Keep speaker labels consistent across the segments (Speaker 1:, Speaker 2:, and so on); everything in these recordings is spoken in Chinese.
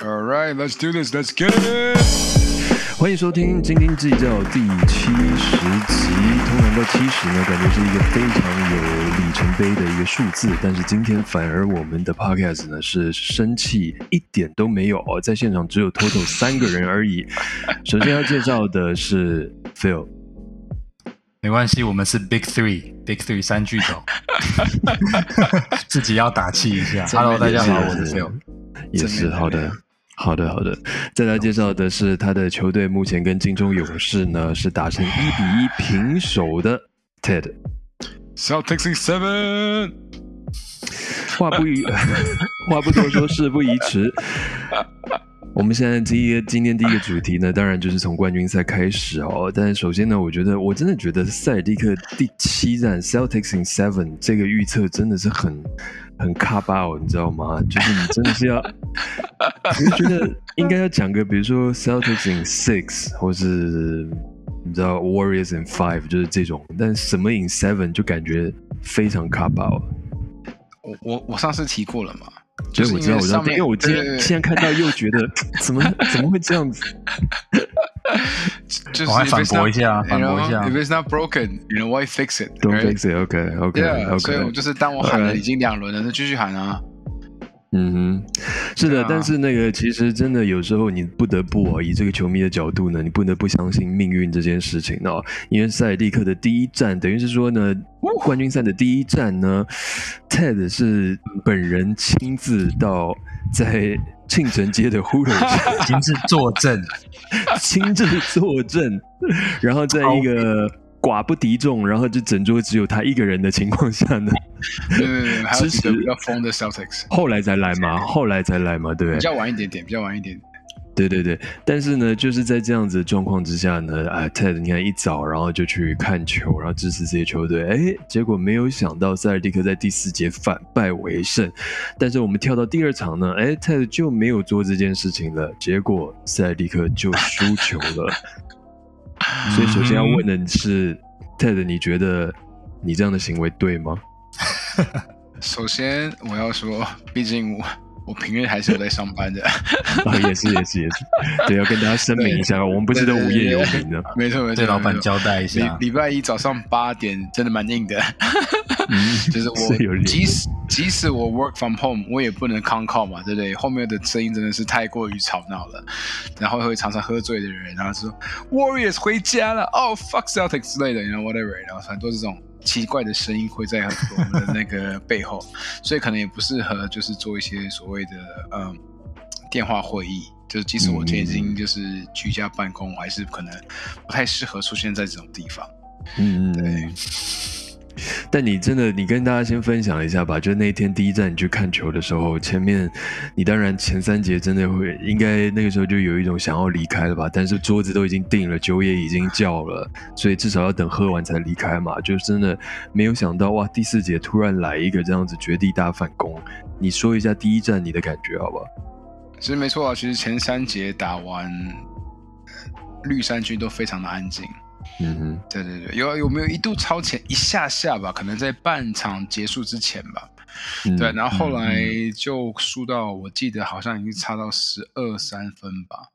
Speaker 1: All right, let's do this. Let's get it.
Speaker 2: 欢迎收听《斤斤计较》第七十集。通常到七十呢，感觉是一个非常有里程碑的一个数字，但是今天反而我们的 podcast 呢是生气一点都没有哦，在现场只有 total 三个人而已。首先要介绍的是 Phil，
Speaker 3: 没关系，我们是 Big Three，Big Three 三巨头，自己要打气一下。Hello，大家好，我是 Phil，
Speaker 2: 也是好的。好的，好的。再来介绍的是他的球队，目前跟金州勇士呢是打成一比一平手的 Ted。
Speaker 1: Celtics seven。
Speaker 2: 话不宜，话不多说，事不宜迟。我们现在第一个今天第一个主题呢，当然就是从冠军赛开始哦。但是首先呢，我觉得我真的觉得塞尔蒂克第七战 Celtics in seven 这个预测真的是很。很卡巴哦，你知道吗？就是你真的是要，我就觉得应该要讲个，比如说 Celtics in six，或是你知道 Warriors in five，就是这种。但什么 in seven 就感觉非常卡巴哦。
Speaker 1: 我我我上次提过了嘛？
Speaker 2: 就是我知道，我知道，因为我今天现在看到又觉得 怎么怎么会这样子？
Speaker 1: 就是
Speaker 3: 反驳一下，反驳一下。
Speaker 1: If it's not broken, you know why fix it?
Speaker 2: Don't fix it. OK, OK, OK.
Speaker 1: 所以我就是当我喊了已经两轮了，那继续喊啊。
Speaker 2: 嗯哼，是的，但是那个其实真的有时候你不得不哦，以这个球迷的角度呢，你不得不相信命运这件事情哦。因为塞尔蒂克的第一站，等于是说呢，冠军赛的第一站呢，Ted 是本人亲自到在庆城街的呼 o
Speaker 3: 亲自坐镇，
Speaker 2: 亲自坐镇，然后在一个。寡不敌众，然后就整桌只有他一个人的情况下呢，
Speaker 1: 对对对，还有几个比较疯的 Celtics，
Speaker 2: 后来才来嘛，后来才来嘛，对，
Speaker 1: 比较晚一点点，比较晚一点。
Speaker 2: 对对对，但是呢，就是在这样子的状况之下呢，啊，Ted，你看一早然后就去看球，然后支持这些球队，哎，结果没有想到塞尔蒂克在第四节反败为胜，但是我们跳到第二场呢，哎，Ted 就没有做这件事情了，结果塞尔蒂克就输球了。所以，首先要问的是，Ted，你觉得你这样的行为对吗？
Speaker 1: 首先，我要说，毕竟我。我平日还是有在上班的，
Speaker 2: 啊，也是也是也是，对，要跟大家声明一下，我们不是都无业游民的，
Speaker 1: 没错没错，
Speaker 3: 对老板交代一下，
Speaker 1: 礼拜一早上八点真的蛮硬的，就是 我即使即使我 work from home，我也不能 con call 嘛，对不对？后面的声音真的是太过于吵闹了，然后会常常喝醉的人，然后说 Warriors 回家了，哦 fuck Celtics 之类的，然后 whatever，然后很多这种。奇怪的声音会在我们的那个背后，所以可能也不适合，就是做一些所谓的嗯电话会议。就是即使我今天已经就是居家办公，我还是可能不太适合出现在这种地方。嗯嗯，对。
Speaker 2: 但你真的，你跟大家先分享一下吧。就那天第一站你去看球的时候，前面你当然前三节真的会，应该那个时候就有一种想要离开了吧。但是桌子都已经定了，酒也已经叫了，所以至少要等喝完才离开嘛。就真的没有想到哇，第四节突然来一个这样子绝地大反攻。你说一下第一站你的感觉好不好？
Speaker 1: 其实没错啊，其实前三节打完，绿衫军都非常的安静。嗯哼，对对对，有有没有一度超前一下下吧？可能在半场结束之前吧。对，然后后来就输到，我记得好像已经差到十二三分吧。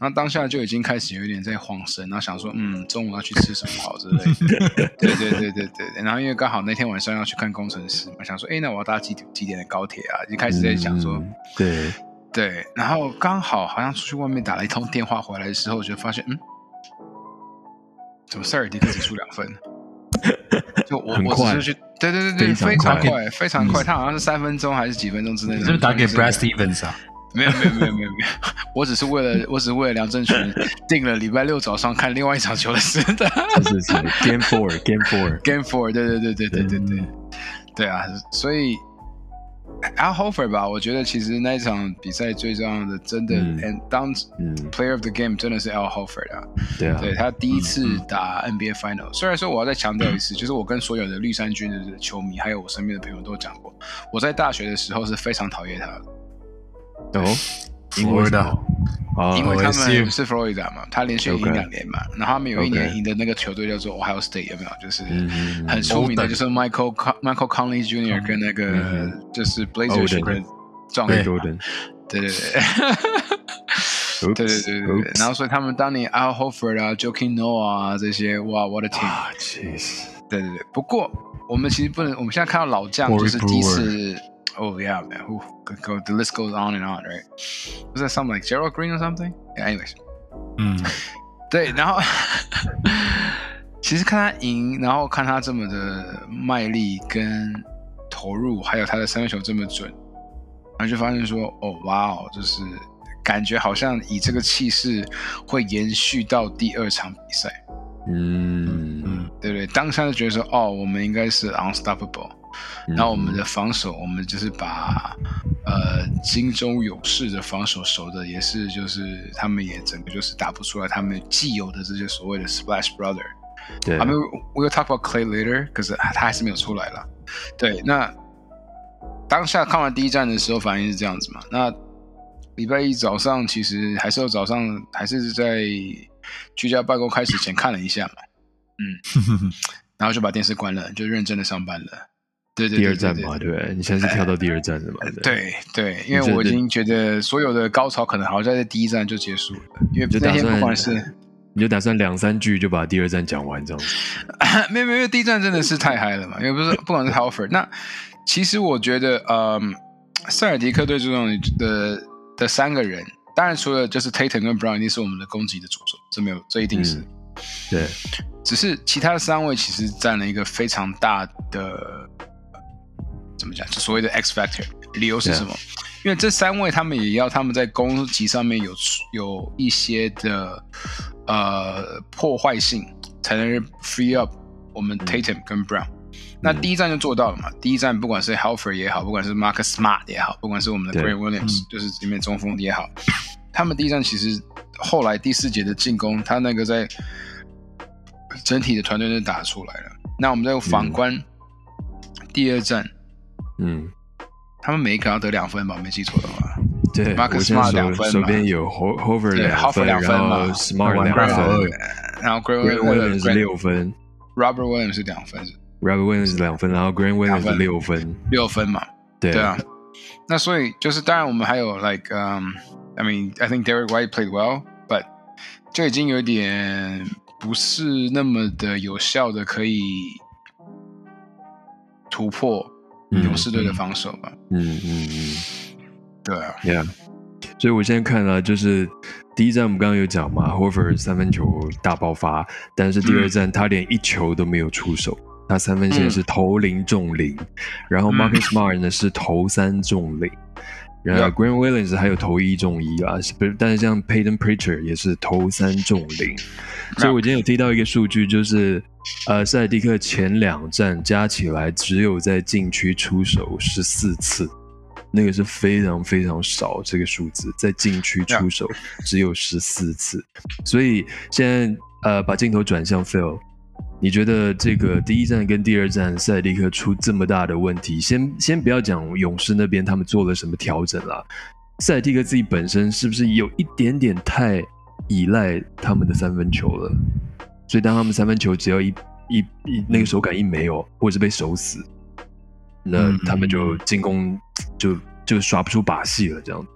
Speaker 1: 那当下就已经开始有一点在晃神，然后想说，嗯，中午要去吃什么好之类的。对对对对对。然后因为刚好那天晚上要去看工程师嘛，想说，哎，那我要搭几几点的高铁啊？就开始在想说，
Speaker 2: 对
Speaker 1: 对。然后刚好好像出去外面打了一通电话回来的时候，就发现，嗯。怎么塞尔迪克只输两分？就我我只是去，对对对对，非常快，非常快。他好像是三分钟还是几分钟之内？
Speaker 3: 是不是打给 Brad Stevens 啊？
Speaker 1: 没有没有没有没有没有，我只是为了我只是为了梁振群 定了礼拜六早上看另外一场球的时
Speaker 2: 的。是是 Game Four，Game
Speaker 1: Four，Game Four，对对对对对对对，对啊，所以。Al Hofer 吧，我觉得其实那一场比赛最重要的，真的，and 当 player of the game 真的是 Al Hofer
Speaker 2: 啊。对啊，
Speaker 1: 对他第一次打 NBA final。虽然说我要再强调一次，就是我跟所有的绿衫军的球迷，还有我身边的朋友都讲过，我在大学的时候是非常讨厌他
Speaker 2: 的。哦。因为的，
Speaker 1: 因为他们是佛罗里达嘛，他连续赢两年嘛，然后他们有一年赢的那个球队叫做 Ohio State，有没有？就是很出名的，就是 Michael Michael Conley Jr. 跟那个就是 Blazers 的状元嘛，对对对。对对 对对对，然后所以他们当年 Al Horford 啊，Joakim Noah 啊这些，哇，我的天，对对对。不过我们其实不能，我们现在看到老将就是第一次 ，Oh yeah man，who go the list goes on and on right？Was that something like Gerald Green or something？Anyways，嗯，对，然后其实看他赢，然后看他这么的卖力跟投入，还有他的三分球这么准，然后就发现说，哦哇哦，就是。感觉好像以这个气势会延续到第二场比赛，嗯嗯，对不对？当下就觉得说，哦，我们应该是 unstoppable， 然后我们的防守，我们就是把呃金州勇士的防守守的也是，就是他们也整个就是打不出来他们既有的这些所谓的 splash brother。
Speaker 2: 对，I
Speaker 1: mean we'll talk about Clay later，可是他还是没有出来了。对，那当下看完第一站的时候反应是这样子嘛？那礼拜一早上其实还是要早上，还是在居家办公开始前看了一下嘛，嗯，然后就把电视关了，就认真的上班了。对对，
Speaker 2: 第二站嘛，对，你现在是跳到第二站的嘛？
Speaker 1: 对对，因为我已经觉得所有的高潮可能好像在第一站就结束了，因为那天不管是
Speaker 2: 你就打算两三句就把第二站讲完这样子。
Speaker 1: 没 有没有，第一站真的是太嗨了嘛，因为不是不管是 Halford，那其实我觉得，嗯，塞尔迪克队这种的。的三个人，当然除了就是 Tatum 跟 Brown 一定是我们的攻击的主轴，这没有，这一定是。
Speaker 2: 对，
Speaker 1: 只是其他的三位其实占了一个非常大的，怎么讲？就所谓的 X factor。理由是什么？因为这三位他们也要他们在攻击上面有有一些的呃破坏性，才能 free up 我们 Tatum 跟 Brown。那第一站就做到了嘛？第一站不管是 Halford 也好，不管是 Marcus Smart 也好，不管是我们的 Grant Williams，就是里面中锋也好，他们第一站其实后来第四节的进攻，他那个在整体的团队就打出来了。那我们再反观第二站，嗯，他们每一个要得两分吧？没记错的话，
Speaker 2: 对
Speaker 1: ，Marcus Smart 两分
Speaker 2: 手边有 Halford 两分，
Speaker 1: 然
Speaker 2: 后 Smart 两分，
Speaker 1: 然后 Grant Williams
Speaker 2: 六分
Speaker 1: ，Robert Williams 是两分。
Speaker 2: Robert Williams 是两分，然后 Grant Williams 是六分，
Speaker 1: 六分嘛，
Speaker 2: 对
Speaker 1: 对啊。那所以就是，当然我们还有 like um I mean I think Derek White played well，but 就已经有点不是那么的有效的可以突破勇士队的防守吧。嗯嗯嗯，对啊
Speaker 2: ，Yeah。所以我现在看了，就是第一站我们刚刚有讲嘛，Hofer 三分球大爆发，但是第二站他连一球都没有出手。他三分线是投零中零，然后 Marcus Smart 呢是投三中零，然后 Grant Williams 还有投一中一啊，不是？但是像 Payton Preacher 也是投三中零，所以我今天有提到一个数据，就是呃，塞尔蒂克前两站加起来只有在禁区出手十四次，那个是非常非常少这个数字，在禁区出手只有十四次，所以现在呃把镜头转向 Phil。你觉得这个第一站跟第二站塞迪克出这么大的问题，先先不要讲勇士那边他们做了什么调整啦，塞蒂克自己本身是不是有一点点太依赖他们的三分球了？所以当他们三分球只要一一一那个手感一没有，或者是被守死，那他们就进攻就就耍不出把戏了，这样。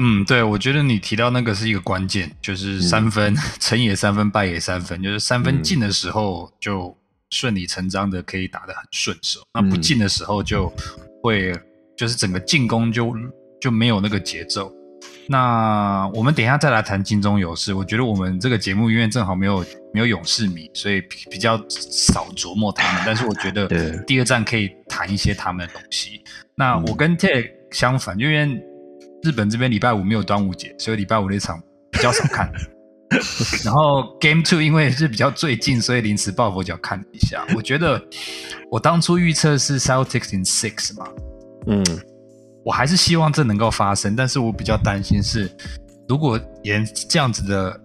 Speaker 3: 嗯，对，我觉得你提到那个是一个关键，就是三分 成也三分，败也三分，就是三分进的时候就顺理成章的可以打得很顺手，那不进的时候就会就是整个进攻就就没有那个节奏。那我们等一下再来谈金钟勇士，我觉得我们这个节目因为正好没有没有勇士迷，所以比较少琢磨他们，但是我觉得第二站可以谈一些他们的东西。那我跟 Ted 相反，因为。日本这边礼拜五没有端午节，所以礼拜五那场比较少看。然后 Game Two 因为是比较最近，所以临时抱佛脚看了一下。我觉得我当初预测是 Celtics in Six 嘛，嗯，我还是希望这能够发生，但是我比较担心是，如果沿这样子的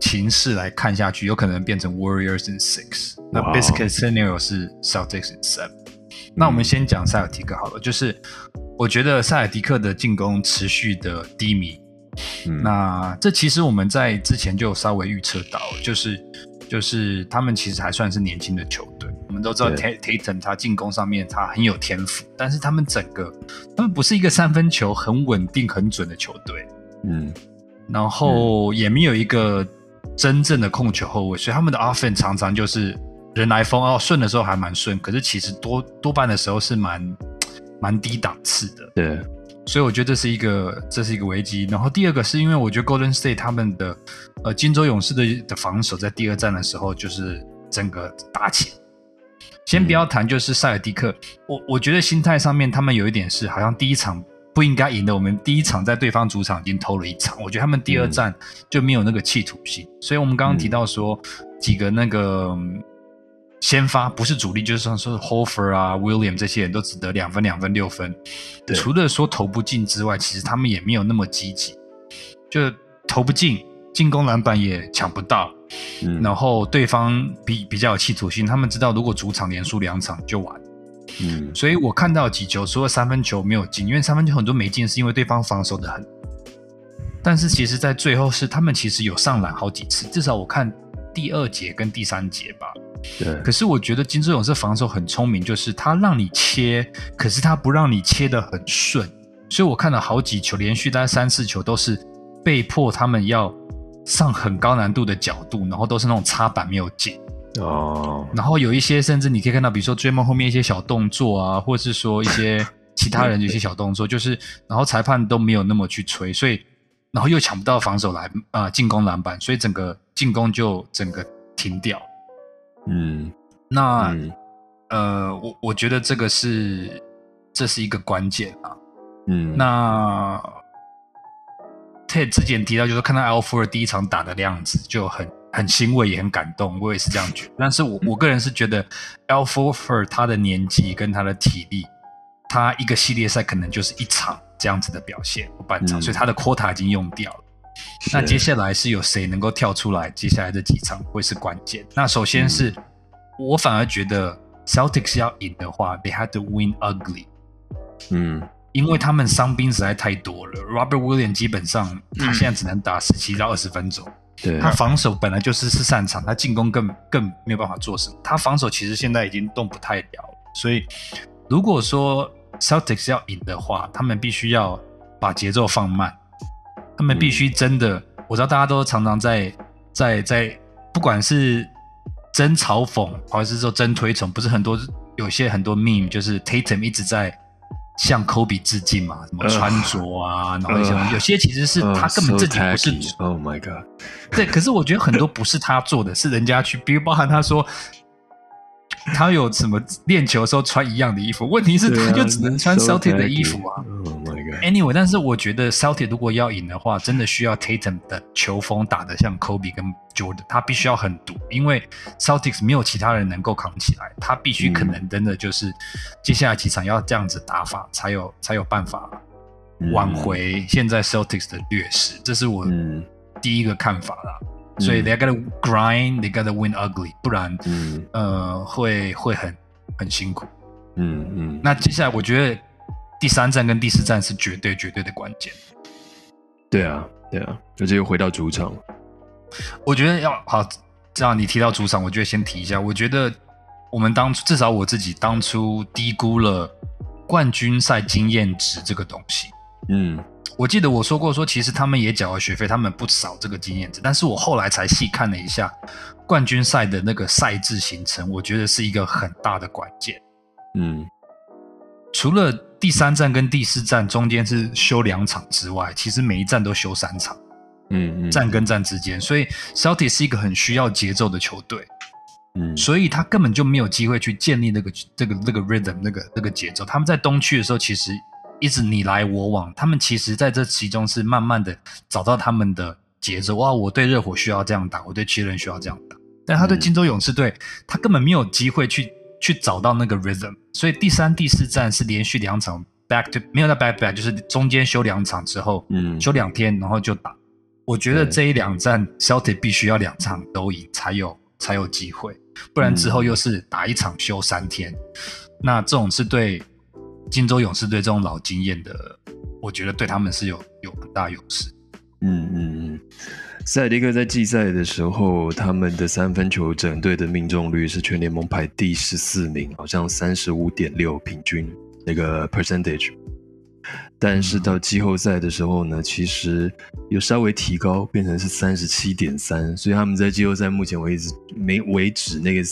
Speaker 3: 情势来看下去，有可能变成 Warriors in Six。那 Biscuit Scenario 是 Celtics in Seven。那我们先讲塞尔提克好了，就是。我觉得塞尔迪克的进攻持续的低迷，那这其实我们在之前就稍微预测到，就是就是他们其实还算是年轻的球队。我们都知道 Tatum 他进攻上面他很有天赋，但是他们整个他们不是一个三分球很稳定很准的球队，嗯，然后也没有一个真正的控球后卫，所以他们的 offense 常常就是人来疯哦，顺的时候还蛮顺，可是其实多多半的时候是蛮蛮低档次的，
Speaker 2: 对。
Speaker 3: 所以我觉得这是一个这是一个危机。然后第二个是因为我觉得 Golden State 他们的呃金州勇士的的防守在第二战的时候就是整个打起。先不要谈就是塞尔蒂克，我我觉得心态上面他们有一点是好像第一场不应该赢的，我们第一场在对方主场已经偷了一场，我觉得他们第二战就没有那个企图心。所以我们刚刚提到说几个那个。先发不是主力，就是像说 Hofer 啊、William 这些人都只得两分、两分、六分。除了说投不进之外，其实他们也没有那么积极，就投不进，进攻篮板也抢不到。然后对方比比较有企图心，他们知道如果主场连输两场就完。嗯，所以我看到几球，除了三分球没有进，因为三分球很多没进，是因为对方防守的很。但是其实，在最后是他们其实有上篮好几次，至少我看第二节跟第三节吧。
Speaker 2: 对，
Speaker 3: 可是我觉得金志勇是防守很聪明，就是他让你切，可是他不让你切的很顺，所以我看了好几球，连续大概三四球都是被迫他们要上很高难度的角度，然后都是那种插板没有进哦，然后有一些甚至你可以看到，比如说追梦后面一些小动作啊，或者是说一些 其他人的一些小动作，就是然后裁判都没有那么去吹，所以然后又抢不到防守篮啊进攻篮板，所以整个进攻就整个停掉。嗯，那呃，我我觉得这个是这是一个关键啊。嗯，那 Ted 之前提到，就是看到 Al f o r 第一场打的样子，就很很欣慰，也很感动。我也是这样觉得。但是我我个人是觉得 Al f o r 他的年纪跟他的体力，他一个系列赛可能就是一场这样子的表现，半场，所以他的 quota 已经用掉了。那接下来是有谁能够跳出来？接下来这几场会是关键。那首先是我反而觉得 Celtics 要赢的话，They had to win ugly。嗯，因为他们伤兵实在太多了。Robert Williams 基本上他现在只能打十七到二十分钟。
Speaker 2: 对，
Speaker 3: 他防守本来就是是擅长，他进攻更更没有办法做什么。他防守其实现在已经动不太了。所以如果说 Celtics 要赢的话，他们必须要把节奏放慢。他们必须真的，我知道大家都常常在在在，不管是真嘲讽，还是说真推崇，不是很多有些很多 meme 就是 Tatum 一直在向 Kobe 致敬嘛，什么穿着啊，然后一些有些其实是他根本自己不是
Speaker 2: ，Oh my God，
Speaker 3: 对，可是我觉得很多不是他做的，是人家去，比如包含他说。他有什么练球的时候穿一样的衣服？问题是他就只能穿 Celtic 的衣服啊。Anyway，但是我觉得 Celtic 如果要赢的话，真的需要 Tatum 的球风打得像 Kobe 跟 Jordan，他必须要很毒，因为 Celtics 没有其他人能够扛起来，他必须可能真的就是接下来几场要这样子打法，才有才有办法挽回现在 Celtics 的劣势。这是我第一个看法啦。所以 they gotta grind, they gotta win ugly，不然，呃，会会很很辛苦。嗯嗯。那接下来我觉得第三站跟第四站是绝对绝对的关键。
Speaker 2: 对啊，对啊，而且又回到主场。
Speaker 3: 我觉得要好，这样你提到主场，我觉得先提一下。我觉得我们当初至少我自己当初低估了冠军赛经验值这个东西。嗯。我记得我说过，说其实他们也缴了学费，他们不少这个经验值。但是我后来才细看了一下冠军赛的那个赛制形成，我觉得是一个很大的关键。嗯，除了第三站跟第四站中间是休两场之外，其实每一站都休三场。嗯嗯，站跟站之间，所以 Celtic 是一个很需要节奏的球队。嗯，所以他根本就没有机会去建立那个这个那个 rhythm 那个那个节奏。他们在东区的时候，其实。一直你来我往，他们其实在这其中是慢慢的找到他们的节奏。哇，我对热火需要这样打，我对七人需要这样打，但他对金州勇士队，他根本没有机会去去找到那个 rhythm。所以第三、第四站是连续两场 back to 没有在 back back，就是中间休两场之后，嗯，休两天然后就打。我觉得这一两站 Celtic 必须要两场都赢才有才有机会，不然之后又是打一场休三天，那这种是对。金州勇士队这种老经验的，我觉得对他们是有有很大优势。嗯嗯嗯
Speaker 2: 嗯，塞迪克在季赛的时候，他们的三分球整队的命中率是全联盟排第十四名，好像三十五点六平均那个 percentage。但是到季后赛的时候呢，其实有稍微提高，变成是三十七点三，所以他们在季后赛目前为止没为止那个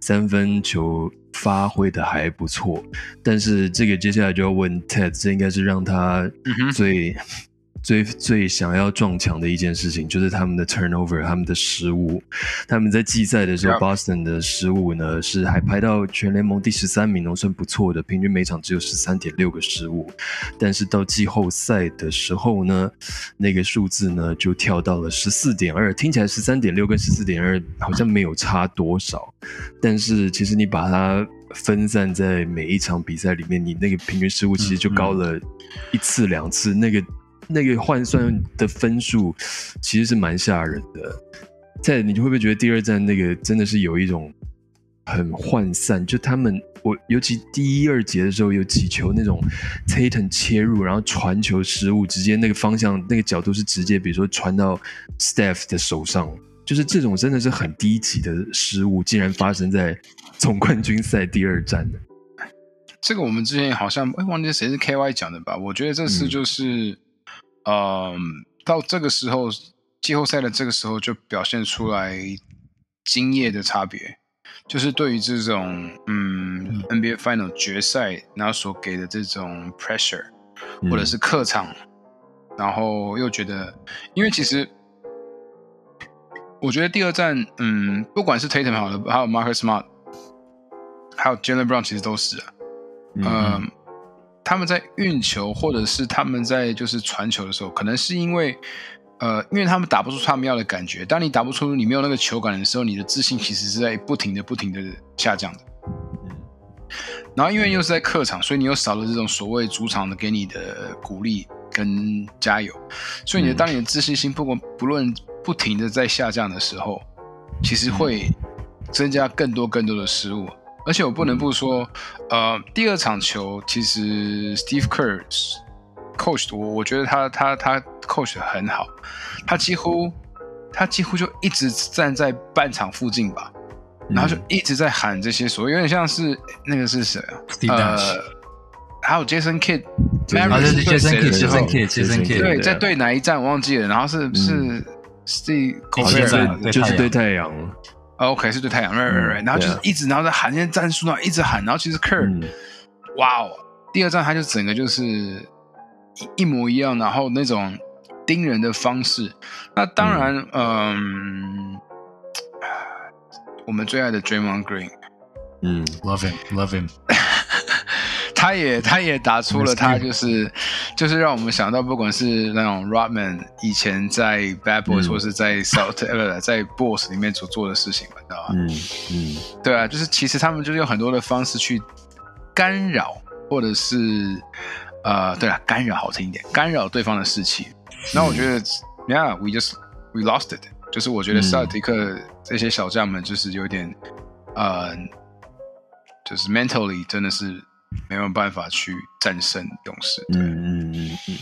Speaker 2: 三分球发挥的还不错。但是这个接下来就要问 Ted，这应该是让他最。最最想要撞墙的一件事情，就是他们的 turnover，他们的失误。他们在季赛的时候，Boston 的失误呢是还排到全联盟第十三名，算不错的，平均每场只有十三点六个失误。但是到季后赛的时候呢，那个数字呢就跳到了十四点二，听起来十三点六跟十四点二好像没有差多少，但是其实你把它分散在每一场比赛里面，你那个平均失误其实就高了一次两次，那个。那个换算的分数其实是蛮吓人的。在你会不会觉得第二站那个真的是有一种很涣散？就他们，我尤其第一二节的时候有几球那种 Tatum 切入，然后传球失误，直接那个方向那个角度是直接，比如说传到 Steph 的手上，就是这种真的是很低级的失误，竟然发生在总冠军赛第二站的。
Speaker 1: 这个我们之前好像哎忘记谁是 KY 讲的吧？我觉得这次就是。嗯，到这个时候，季后赛的这个时候就表现出来经验的差别，就是对于这种嗯 NBA Final 决赛，然后所给的这种 pressure，或者是客场，然后又觉得，因为其实我觉得第二站，嗯，不管是 Tatum 好了，还有 Marcus Smart，还有 Jalen Brown，其实都是啊，嗯。他们在运球，或者是他们在就是传球的时候，可能是因为，呃，因为他们打不出他们要的感觉。当你打不出，你没有那个球感的时候，你的自信其实是在不停的、不停的下降的。然后，因为又是在客场，所以你又少了这种所谓主场的给你的鼓励跟加油，所以你的当你的自信心不管不论不停的在下降的时候，其实会增加更多更多的失误。而且我不能不说，呃，第二场球其实 Steve Kerr coach 我我觉得他他他 coach 很好，他几乎他几乎就一直站在半场附近吧，然后就一直在喊这些所谓有点像是那个是谁啊？呃，还有 Jason Kidd，
Speaker 3: 啊，是 Jason Kidd，Jason
Speaker 2: Kidd，Jason Kidd，
Speaker 1: 对，在对哪一站我忘记了，然后是是 Steve，
Speaker 2: 就是对太阳。
Speaker 1: OK，是对太阳，right right right，然后就是一直，然后在喊那些战术，然后一直喊，然后其实 Kerr，哇哦，第二站他就整个就是一一模一样，然后那种盯人的方式，那当然，嗯，我们最爱的 Draymond Green，
Speaker 3: 嗯，love him，love him。
Speaker 1: 他也他也打出了他就是就是让我们想到，不管是那种 Rodman 以前在 Bad Boys 或是在 South 呃在 Boss 里面所做的事情嘛，知道吧？嗯嗯，对啊，就是其实他们就是用很多的方式去干扰，或者是呃，对啊，干扰好听一点，干扰对方的士气。那我觉得，Yeah，we just we lost it，就是我觉得塞尔迪克这些小将们就是有点呃，就是 mentally 真的是。没有办法去战胜勇士。嗯嗯嗯
Speaker 2: 嗯，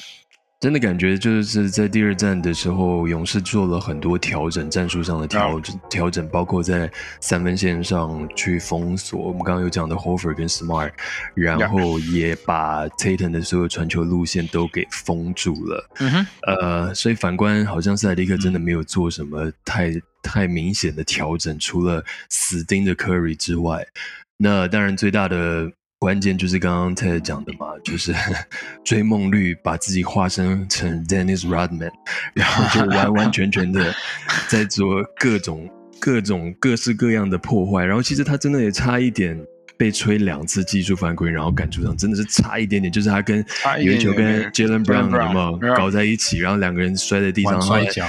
Speaker 2: 真的感觉就是在第二战的时候，勇士做了很多调整，战术上的调整调整，包括在三分线上去封锁我们刚刚有讲的 Hofer 跟 Smart，然后也把 Tatum 的所有传球路线都给封住了。嗯哼，呃，所以反观好像塞迪克真的没有做什么太太明显的调整，除了死盯着 Curry 之外，那当然最大的。关键就是刚刚泰讲的嘛，就是 追梦绿把自己化身成 Dennis Rodman，然后就完完全全的 在做各种各种各式各样的破坏。然后其实他真的也差一点被吹两次技术犯规，然后赶出场，真的是差一点点。就是他跟有一球跟 Jalen Brown 有没有搞在一起，然后两个人摔在地上
Speaker 3: 摔跤。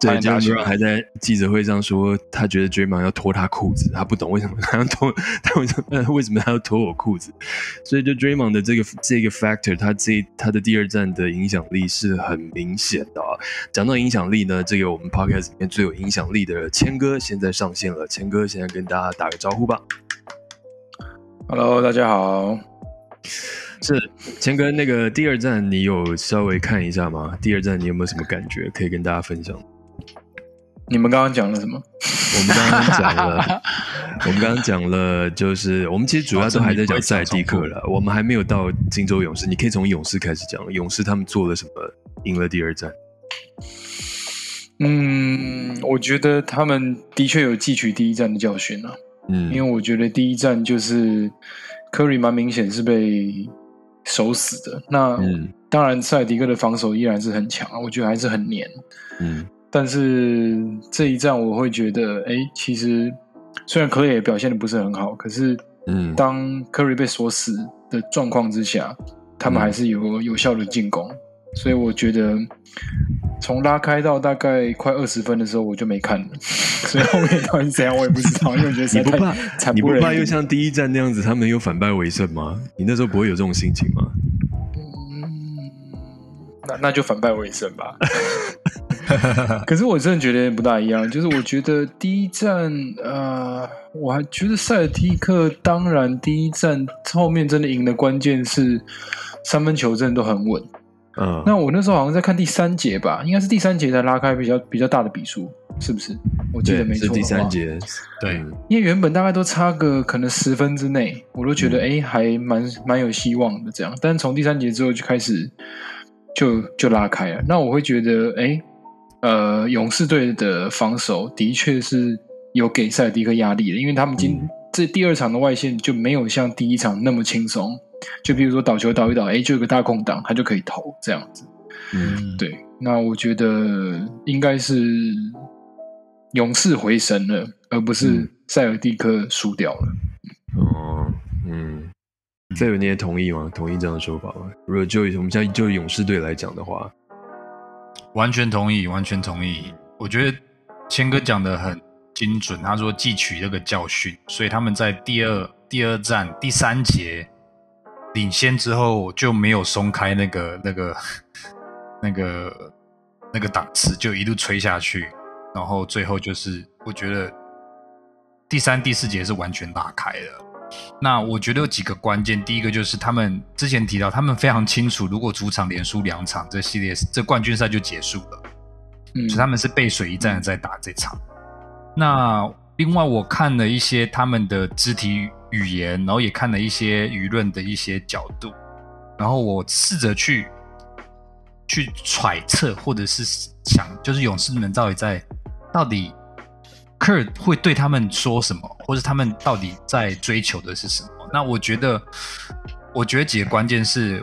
Speaker 2: 对，Draymond 还在记者会上说，他觉得 Draymond 要脱他裤子，他不懂为什么他要脱，他为什么为什么他要脱我裤子？所以就 Draymond 的这个这个 factor，他这他的第二站的影响力是很明显的。讲到影响力呢，这个我们 podcast 里面最有影响力的谦哥现在上线了，谦哥现在跟大家打个招呼吧。
Speaker 4: Hello，大家好。
Speaker 2: 是谦哥，那个第二站你有稍微看一下吗？第二站你有没有什么感觉可以跟大家分享？
Speaker 4: 你们刚刚讲了什么？
Speaker 2: 我们刚刚讲了，我们刚刚讲了，就是我们其实主要都还在讲塞尔蒂克了，我们还没有到金州勇士。你可以从勇士开始讲，勇士他们做了什么，赢了第二战。
Speaker 4: 嗯，我觉得他们的确有汲取第一战的教训啊。嗯，因为我觉得第一战就是科里蛮明显是被守死的。那当然，塞尔迪克的防守依然是很强啊，我觉得还是很黏。嗯。但是这一战我会觉得，哎，其实虽然科里也表现的不是很好，可是，嗯，当科里被锁死的状况之下，他们还是有有效的进攻，所以我觉得从拉开到大概快二十分的时候，我就没看了，所以后面到底是怎样我也不知道，因为我觉得
Speaker 2: 你不怕，你不怕又像第一站那样子，他们又反败为胜吗？你那时候不会有这种心情吗？
Speaker 4: 嗯，那那就反败为胜吧。可是我真的觉得不大一样，就是我觉得第一站，呃，我还觉得塞尔蒂克当然第一站后面真的赢的关键是三分球真的都很稳，嗯，那我那时候好像在看第三节吧，应该是第三节才拉开比较比较大的比数，是不是？我记得没错，
Speaker 2: 第三节，对，
Speaker 4: 因为原本大概都差个可能十分之内，我都觉得哎还蛮蛮有希望的这样，但从第三节之后就开始就就拉开了，那我会觉得哎。呃，勇士队的防守的确是有给塞尔迪克压力的，因为他们今这第二场的外线就没有像第一场那么轻松。就比如说倒球倒一倒，哎，就有个大空档，他就可以投这样子。嗯，对。那我觉得应该是勇士回神了，而不是塞尔蒂克输掉了。哦，
Speaker 2: 嗯，这有你也同意吗？同意这样的说法吗？如果就我们现在就勇士队来讲的话。
Speaker 3: 完全同意，完全同意。我觉得谦哥讲的很精准。他说汲取这个教训，所以他们在第二第二站第三节领先之后就没有松开那个那个 那个那个档次，就一路吹下去。然后最后就是我觉得第三第四节是完全打开了。那我觉得有几个关键，第一个就是他们之前提到，他们非常清楚，如果主场连输两场，这系列这冠军赛就结束了，嗯，所以他们是背水一战的在打这场。那另外我看了一些他们的肢体语言，然后也看了一些舆论的一些角度，然后我试着去去揣测，或者是想，就是勇士们到底在到底。科尔会对他们说什么，或者他们到底在追求的是什么？那我觉得，我觉得几个关键是，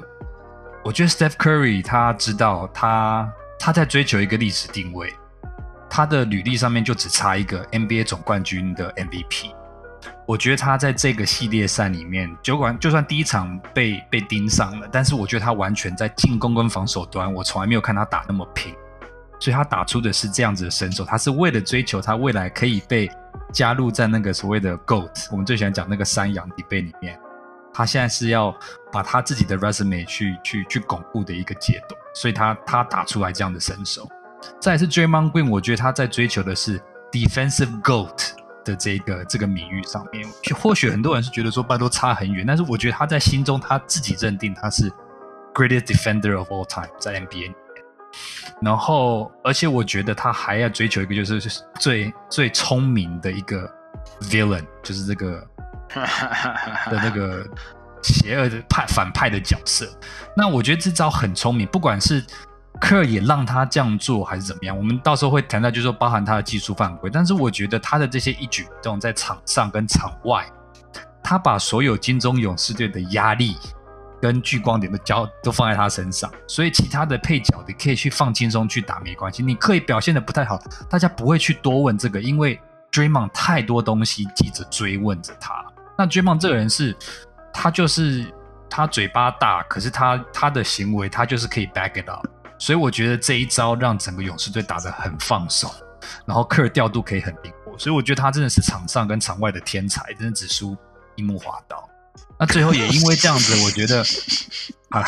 Speaker 3: 我觉得 Steph Curry 他知道他他在追求一个历史定位，他的履历上面就只差一个 NBA 总冠军的 MVP。我觉得他在这个系列赛里面，酒馆就算第一场被被盯上了，但是我觉得他完全在进攻跟防守端，我从来没有看他打那么拼。所以他打出的是这样子的身手，他是为了追求他未来可以被加入在那个所谓的 GOAT，我们最喜欢讲那个山羊 debate 里面，他现在是要把他自己的 resume 去去去巩固的一个阶段，所以他他打出来这样的身手。再是 Draymond Green，我觉得他在追求的是 defensive GOAT 的这个这个名誉上面，或许很多人是觉得说拜都差很远，但是我觉得他在心中他自己认定他是 greatest defender of all time 在 NBA。然后，而且我觉得他还要追求一个，就是最最聪明的一个 villain，就是这个 的那个邪恶的派反派的角色。那我觉得这招很聪明，不管是科尔也让他这样做，还是怎么样，我们到时候会谈到，就是说包含他的技术犯规。但是我觉得他的这些一举一动，在场上跟场外，他把所有金钟勇士队的压力。跟聚光点的焦都放在他身上，所以其他的配角你可以去放轻松去打没关系。你可以表现的不太好，大家不会去多问这个，因为 Dreamon 太多东西急着追问着他。那 Dreamon 这个人是，他就是他嘴巴大，可是他他的行为他就是可以 back it up。所以我觉得这一招让整个勇士队打得很放手，然后克尔调度可以很灵活，所以我觉得他真的是场上跟场外的天才，真的只输樱木花道。那最后也因为这样子，我觉得 啊，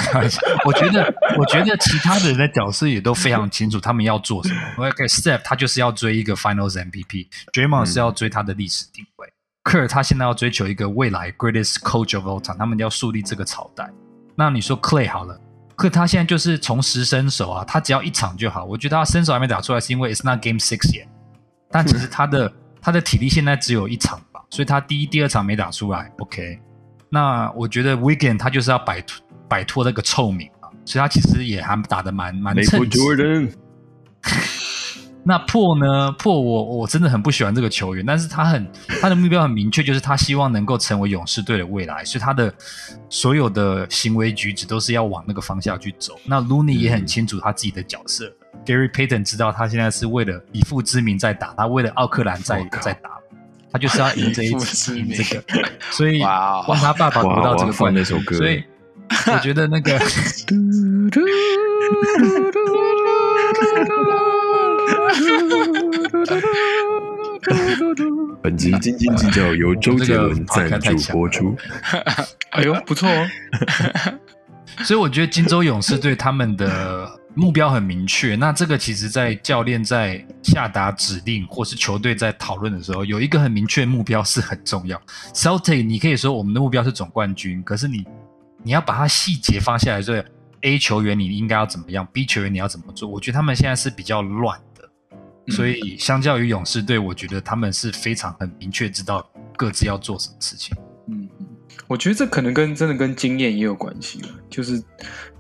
Speaker 3: 我觉得，我觉得其他的人的角色也都非常清楚，他们要做什么。OK，Step 他就是要追一个 Finals MVP，Draymond 是要追他的历史定位，Kerr 他现在要追求一个未来 Greatest Coach of All Time，他们要树立这个朝代。那你说 Clay 好了，Clay 他现在就是从实身手啊，他只要一场就好。我觉得他身手还没打出来，是因为 It's not Game Six 耶。但其实他的他的体力现在只有一场吧，所以他第一、第二场没打出来。OK，那我觉得 Wigan 他就是要摆脱摆脱那个臭名啊，所以他其实也还打的蛮蛮称职。那破呢？破我我真的很不喜欢这个球员，但是他很他的目标很明确，就是他希望能够成为勇士队的未来，所以他的所有的行为举止都是要往那个方向去走。那 Loney 也很清楚他自己的角色，Gary Payton 知道他现在是为了以父之名在打，他为了奥克兰在在打，他就是要赢这一 赢这个，所以帮他爸爸得到这个冠军。所以我觉得那个。
Speaker 2: 本集斤斤计较由周杰伦赞助播出。
Speaker 4: 哎呦，不错哦！
Speaker 3: 所以我觉得金州勇士队他们的目标很明确。那这个其实，在教练在下达指令，或是球队在讨论的时候，有一个很明确目标是很重要。Celtic，你可以说我们的目标是总冠军，可是你你要把它细节放下来，说 A 球员你应该要怎么样，B 球员你要怎么做？我觉得他们现在是比较乱的。所以，相较于勇士队，我觉得他们是非常很明确知道各自要做什么事情。
Speaker 4: 嗯嗯，我觉得这可能跟真的跟经验也有关系就是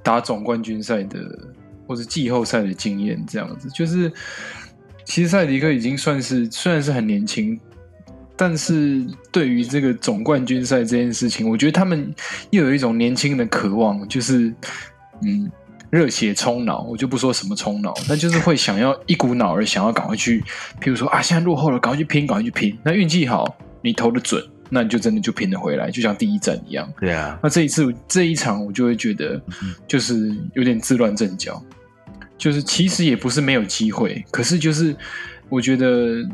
Speaker 4: 打总冠军赛的或者季后赛的经验这样子。就是其实赛迪克已经算是虽然是很年轻，但是对于这个总冠军赛这件事情，我觉得他们又有一种年轻的渴望，就是嗯。热血冲脑，我就不说什么冲脑，但就是会想要一股脑儿想要赶快去，譬如说啊，现在落后了，赶快去拼，赶快去拼。那运气好，你投的准，那你就真的就拼得回来，就像第一站一样。
Speaker 2: 对啊。
Speaker 4: 那这一次这一场，我就会觉得就是有点自乱阵脚，就是其实也不是没有机会，可是就是我觉得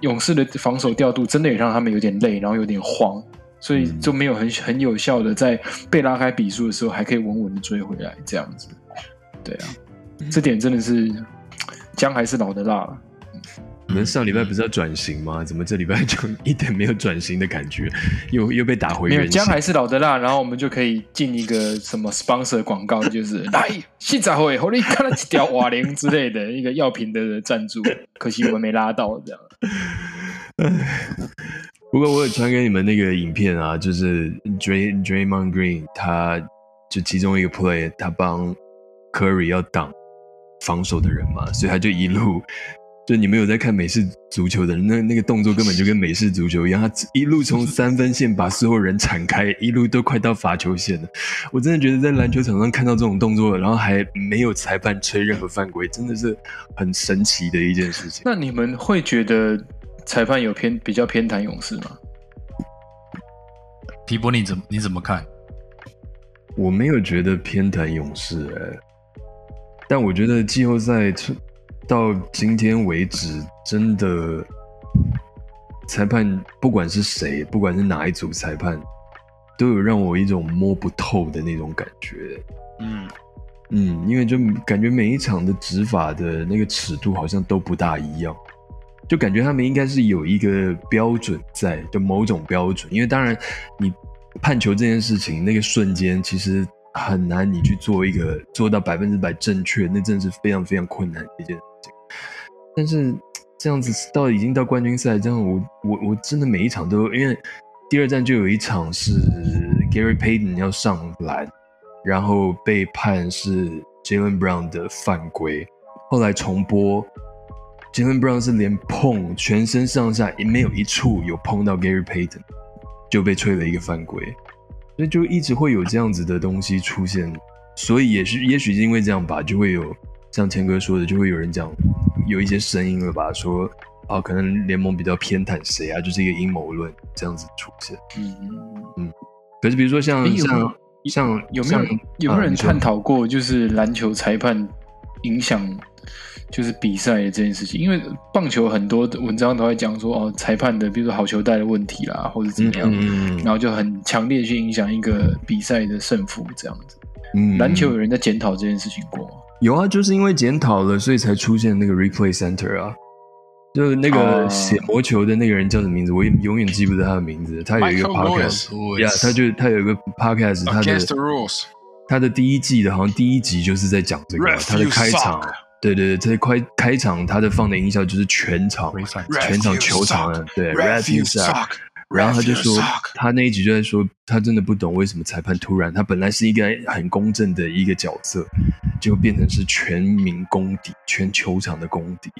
Speaker 4: 勇士的防守调度真的也让他们有点累，然后有点慌。所以就没有很很有效的在被拉开比数的时候，还可以稳稳的追回来，这样子。对啊，这点真的是姜还是老的辣。
Speaker 2: 你们上礼拜不是要转型吗？怎么这礼拜就一点没有转型的感觉？又又被打回原形。
Speaker 4: 姜还是老的辣，然后我们就可以进一个什么 sponsor 广告，就是 来现在会后你看了几条瓦铃之类的一个药品的赞助，可惜我们没拉到这样。
Speaker 2: 不过我有传给你们那个影片啊，就是 Dray Draymond Green，他就其中一个 play，他帮 Curry 要挡防守的人嘛，所以他就一路，就你们有在看美式足球的人，那那个动作根本就跟美式足球一样，他一路从 三分线把所有人铲开，一路都快到罚球线了。我真的觉得在篮球场上看到这种动作，然后还没有裁判吹任何犯规，真的是很神奇的一件事情。
Speaker 4: 那你们会觉得？裁判有偏比较偏袒勇士吗？
Speaker 3: 皮博，你怎你怎么看？
Speaker 2: 我没有觉得偏袒勇士哎，但我觉得季后赛到今天为止，真的裁判不管是谁，不管是哪一组裁判，都有让我一种摸不透的那种感觉。嗯嗯，因为就感觉每一场的执法的那个尺度好像都不大一样。就感觉他们应该是有一个标准在，就某种标准。因为当然，你判球这件事情，那个瞬间其实很难，你去做一个做到百分之百正确，那真的是非常非常困难的一件。但是这样子到已经到冠军赛，这样我我我真的每一场都因为第二站就有一场是 Gary Payton 要上篮，然后被判是 Jalen Brown 的犯规，后来重播。Jalen Brown 是连碰全身上下也没有一处有碰到 Gary Payton，就被吹了一个犯规，所以就一直会有这样子的东西出现，所以也是也许是因为这样吧，就会有像谦哥说的，就会有人讲有一些声音了吧，说啊可能联盟比较偏袒谁啊，就是一个阴谋论这样子出现。嗯嗯，可是比如说像像像
Speaker 4: 有没有有没有人探讨过，就是篮球裁判影响？就是比赛的这件事情，因为棒球很多文章都在讲说哦，裁判的比如说好球带的问题啦，或者怎么样，然后就很强烈去影响一个比赛的胜负这样子。篮球有人在检讨这件事情过吗？
Speaker 2: 有啊，就是因为检讨了，所以才出现那个 replay center 啊。就是那个写魔球的那个人叫什么名字？我也永远记不得他的名字。他有一个 podcast，呀，他就他有一个 podcast，他的他的第一季的好像第一集就是在讲这个，他的开场。对对对，在开开场他的放的音效就是全场全场球场的对，refuse suck。然后他就说，他那一集就在说，他真的不懂为什么裁判突然，他本来是一个很公正的一个角色，就变成是全民公敌，全球场的公敌。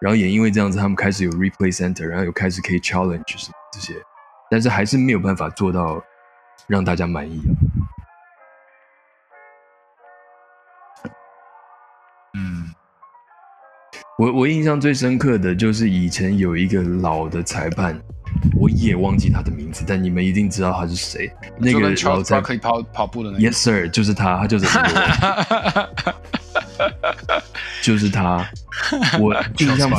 Speaker 2: 然后也因为这样子，他们开始有 replay center，然后有开始可以 challenge 什么这些，但是还是没有办法做到让大家满意。嗯，我我印象最深刻的就是以前有一个老的裁判。我也忘记他的名字，但你们一定知道他是谁。那个老在
Speaker 1: 可以跑跑步的那
Speaker 2: 个。Yes sir，就是他，他就是。就是他。我 印象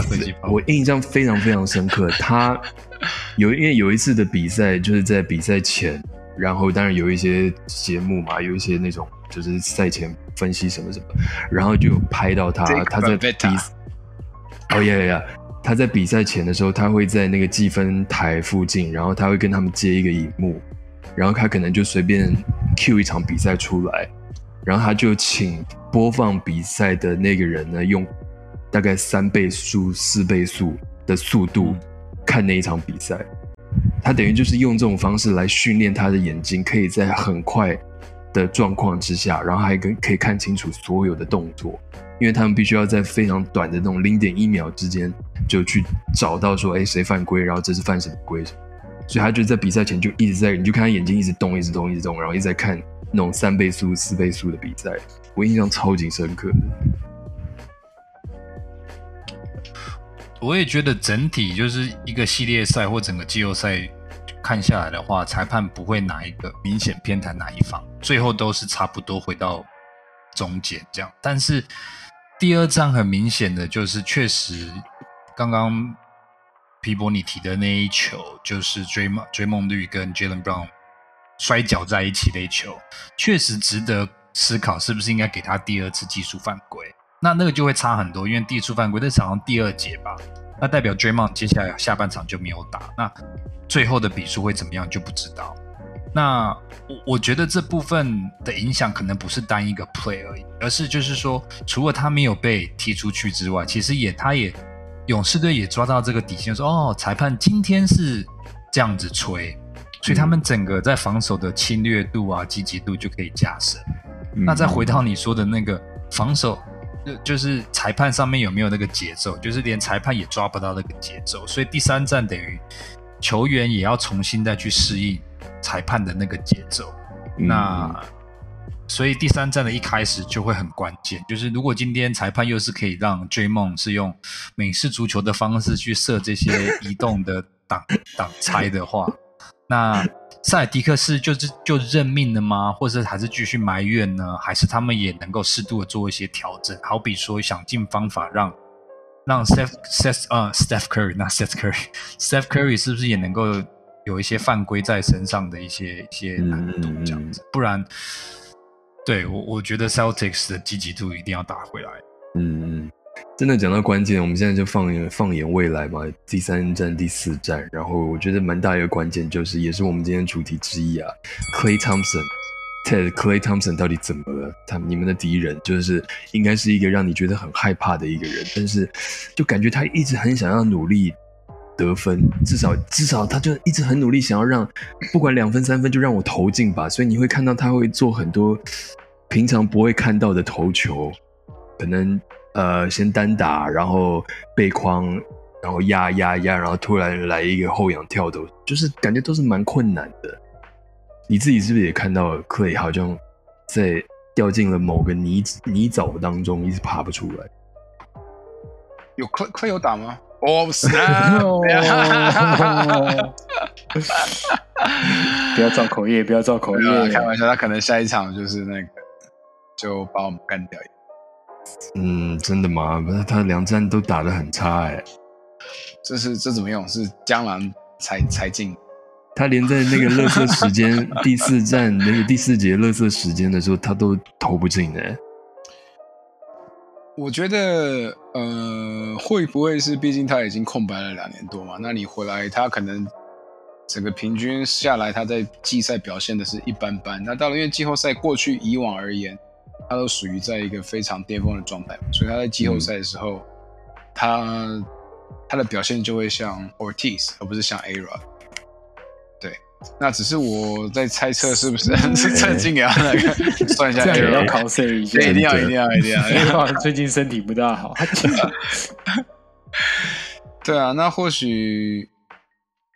Speaker 2: 我印象非常非常深刻。他有因为有一次的比赛，就是在比赛前，然后当然有一些节目嘛，有一些那种就是赛前分析什么什么，然后就拍到他他在比。哦呀呀！他在比赛前的时候，他会在那个计分台附近，然后他会跟他们接一个荧幕，然后他可能就随便 Q 一场比赛出来，然后他就请播放比赛的那个人呢，用大概三倍速、四倍速的速度看那一场比赛。他等于就是用这种方式来训练他的眼睛，可以在很快的状况之下，然后还跟可以看清楚所有的动作。因为他们必须要在非常短的那种零点一秒之间就去找到说，哎，谁犯规，然后这是犯什么规，所以他就在比赛前就一直在，你就看他眼睛一直动，一直动，一直动，然后一直在看那种三倍速、四倍速的比赛，我印象超级深刻。
Speaker 3: 我也觉得整体就是一个系列赛或整个季后赛看下来的话，裁判不会哪一个明显偏袒哪一方，最后都是差不多回到中间这样，但是。第二站很明显的就是，确实刚刚皮博你提的那一球，就是追梦追梦绿跟 Jalen Brown 摔跤在一起的一球，确实值得思考，是不是应该给他第二次技术犯规？那那个就会差很多，因为第一次犯规在场上第二节吧，那代表追梦接下来下半场就没有打，那最后的比数会怎么样就不知道。那我我觉得这部分的影响可能不是单一个 play 而已，而是就是说，除了他没有被踢出去之外，其实也他也勇士队也抓到这个底线，说哦，裁判今天是这样子吹，所以他们整个在防守的侵略度啊、积极度就可以加深。那再回到你说的那个防守，就就是裁判上面有没有那个节奏，就是连裁判也抓不到那个节奏，所以第三站等于球员也要重新再去适应。裁判的那个节奏，那所以第三站的一开始就会很关键。就是如果今天裁判又是可以让追梦是用美式足球的方式去设这些移动的挡挡拆的话，那塞尔迪克是就是就认命了吗？或者还是继续埋怨呢？还是他们也能够适度的做一些调整？好比说想尽方法让让 Steph Steph 呃 Steph Curry 那 Steph Curry Steph Curry 是不是也能够？有一些犯规在身上的一些一些难度这样子，不然，对我我觉得 Celtics 的积极度一定要打回来。
Speaker 2: 嗯嗯，真的讲到关键，我们现在就放眼放眼未来嘛，第三站、第四站，然后我觉得蛮大一个关键就是，也是我们今天主题之一啊，Clay Thompson，Ted Clay Thompson 到底怎么了？他你们的敌人就是应该是一个让你觉得很害怕的一个人，但是就感觉他一直很想要努力。得分，至少至少他就一直很努力，想要让不管两分三分就让我投进吧。所以你会看到他会做很多平常不会看到的投球，可能呃先单打，然后背筐，然后压压压，然后突然来一个后仰跳投，就是感觉都是蛮困难的。你自己是不是也看到 Clay 好像在掉进了某个泥泥沼当中，一直爬不出来？
Speaker 1: 有 Clay Clay 有打吗？哦，是啊！
Speaker 4: 不要造口业，不要造口业，
Speaker 1: 开玩笑。他可能下一场就是那个，就把我们干掉。
Speaker 2: 嗯，真的吗？不是，他两战都打得很差哎。
Speaker 1: 这是这怎么用？是江南才才进。
Speaker 2: 他连在那个乐色时间 第四站那个第四节乐色时间的时候，他都投不进哎。
Speaker 1: 我觉得，呃，会不会是？毕竟他已经空白了两年多嘛。那你回来，他可能整个平均下来，他在季赛表现的是一般般。那到了因为季后赛过去以往而言，他都属于在一个非常巅峰的状态，所以他在季后赛的时候，他他的表现就会像 Ortiz，而不是像 Ara。对，那只是我在猜测是不是 是趁金要那个算一下，
Speaker 4: 这样也要考 C 一下，
Speaker 1: 一定要一定要一定要，
Speaker 4: 因为 最近身体不大好。
Speaker 1: 对啊，那或许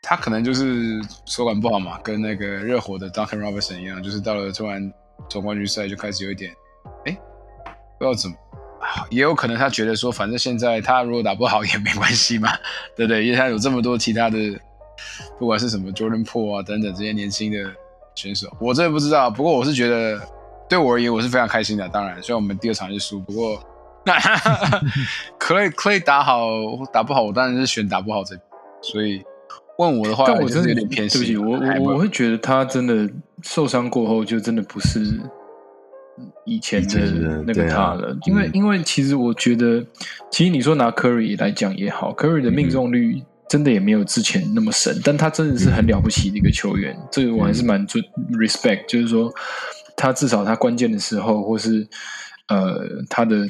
Speaker 1: 他可能就是手感不好嘛，跟那个热火的 Duncan Robinson 一样，就是到了突然总冠军赛就开始有一点，哎，不知道怎么，也有可能他觉得说，反正现在他如果打不好也没关系嘛，对不对？因为他有这么多其他的，不管是什么 Jordan Po 啊等等这些年轻的选手，我真的不知道。不过我是觉得，对我而言我是非常开心的。当然，虽然我们第二场就输，不过。可以可以打好打不好，我当然是选打不好这。所以问我的话，
Speaker 4: 但我真的
Speaker 1: 有点偏
Speaker 4: 心。对不起，我我我会觉得他真的受伤过后，就真的不是以前的那个他了。因为因为其实我觉得，其实你说拿 Curry 来讲也好，Curry 的命中率真的也没有之前那么神，但他真的是很了不起的一个球员。这个我还是蛮尊 respect，就是说他至少他关键的时候，或是呃他的。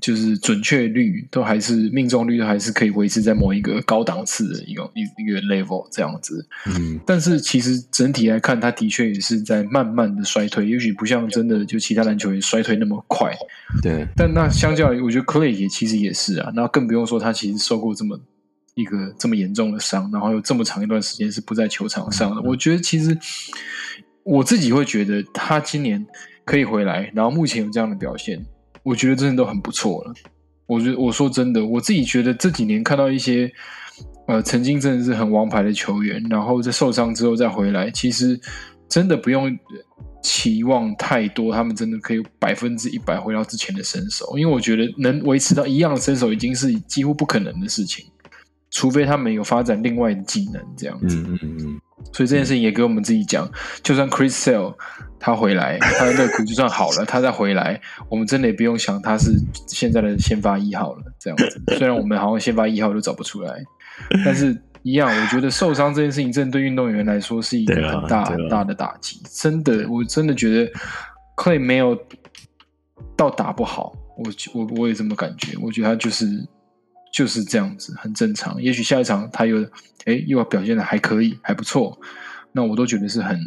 Speaker 4: 就是准确率都还是命中率都还是可以维持在某一个高档次的一个一一个 level 这样子，嗯，但是其实整体来看，他的确也是在慢慢的衰退，也许不像真的就其他篮球员衰退那么快，
Speaker 2: 对。
Speaker 4: 但那相较于，我觉得 Clay 也其实也是啊，那更不用说他其实受过这么一个这么严重的伤，然后有这么长一段时间是不在球场上的。我觉得其实我自己会觉得他今年可以回来，然后目前有这样的表现。我觉得真的都很不错了。我觉得我说真的，我自己觉得这几年看到一些呃曾经真的是很王牌的球员，然后在受伤之后再回来，其实真的不用期望太多，他们真的可以百分之一百回到之前的身手。因为我觉得能维持到一样的身手已经是几乎不可能的事情，除非他们有发展另外的技能这样子。嗯嗯嗯。所以这件事情也给我们自己讲，就算 Chris Sale 他回来，他的肋骨就算好了，他再回来，我们真的也不用想他是现在的先发一号了。这样子，虽然我们好像先发一号都找不出来，但是一样，我觉得受伤这件事情，真的对运动员来说是一个很大很大的打击。真的，我真的觉得 Clay 没有到打不好，我我我也这么感觉。我觉得他就是。就是这样子，很正常。也许下一场他又哎又要表现的还可以，还不错，那我都觉得是很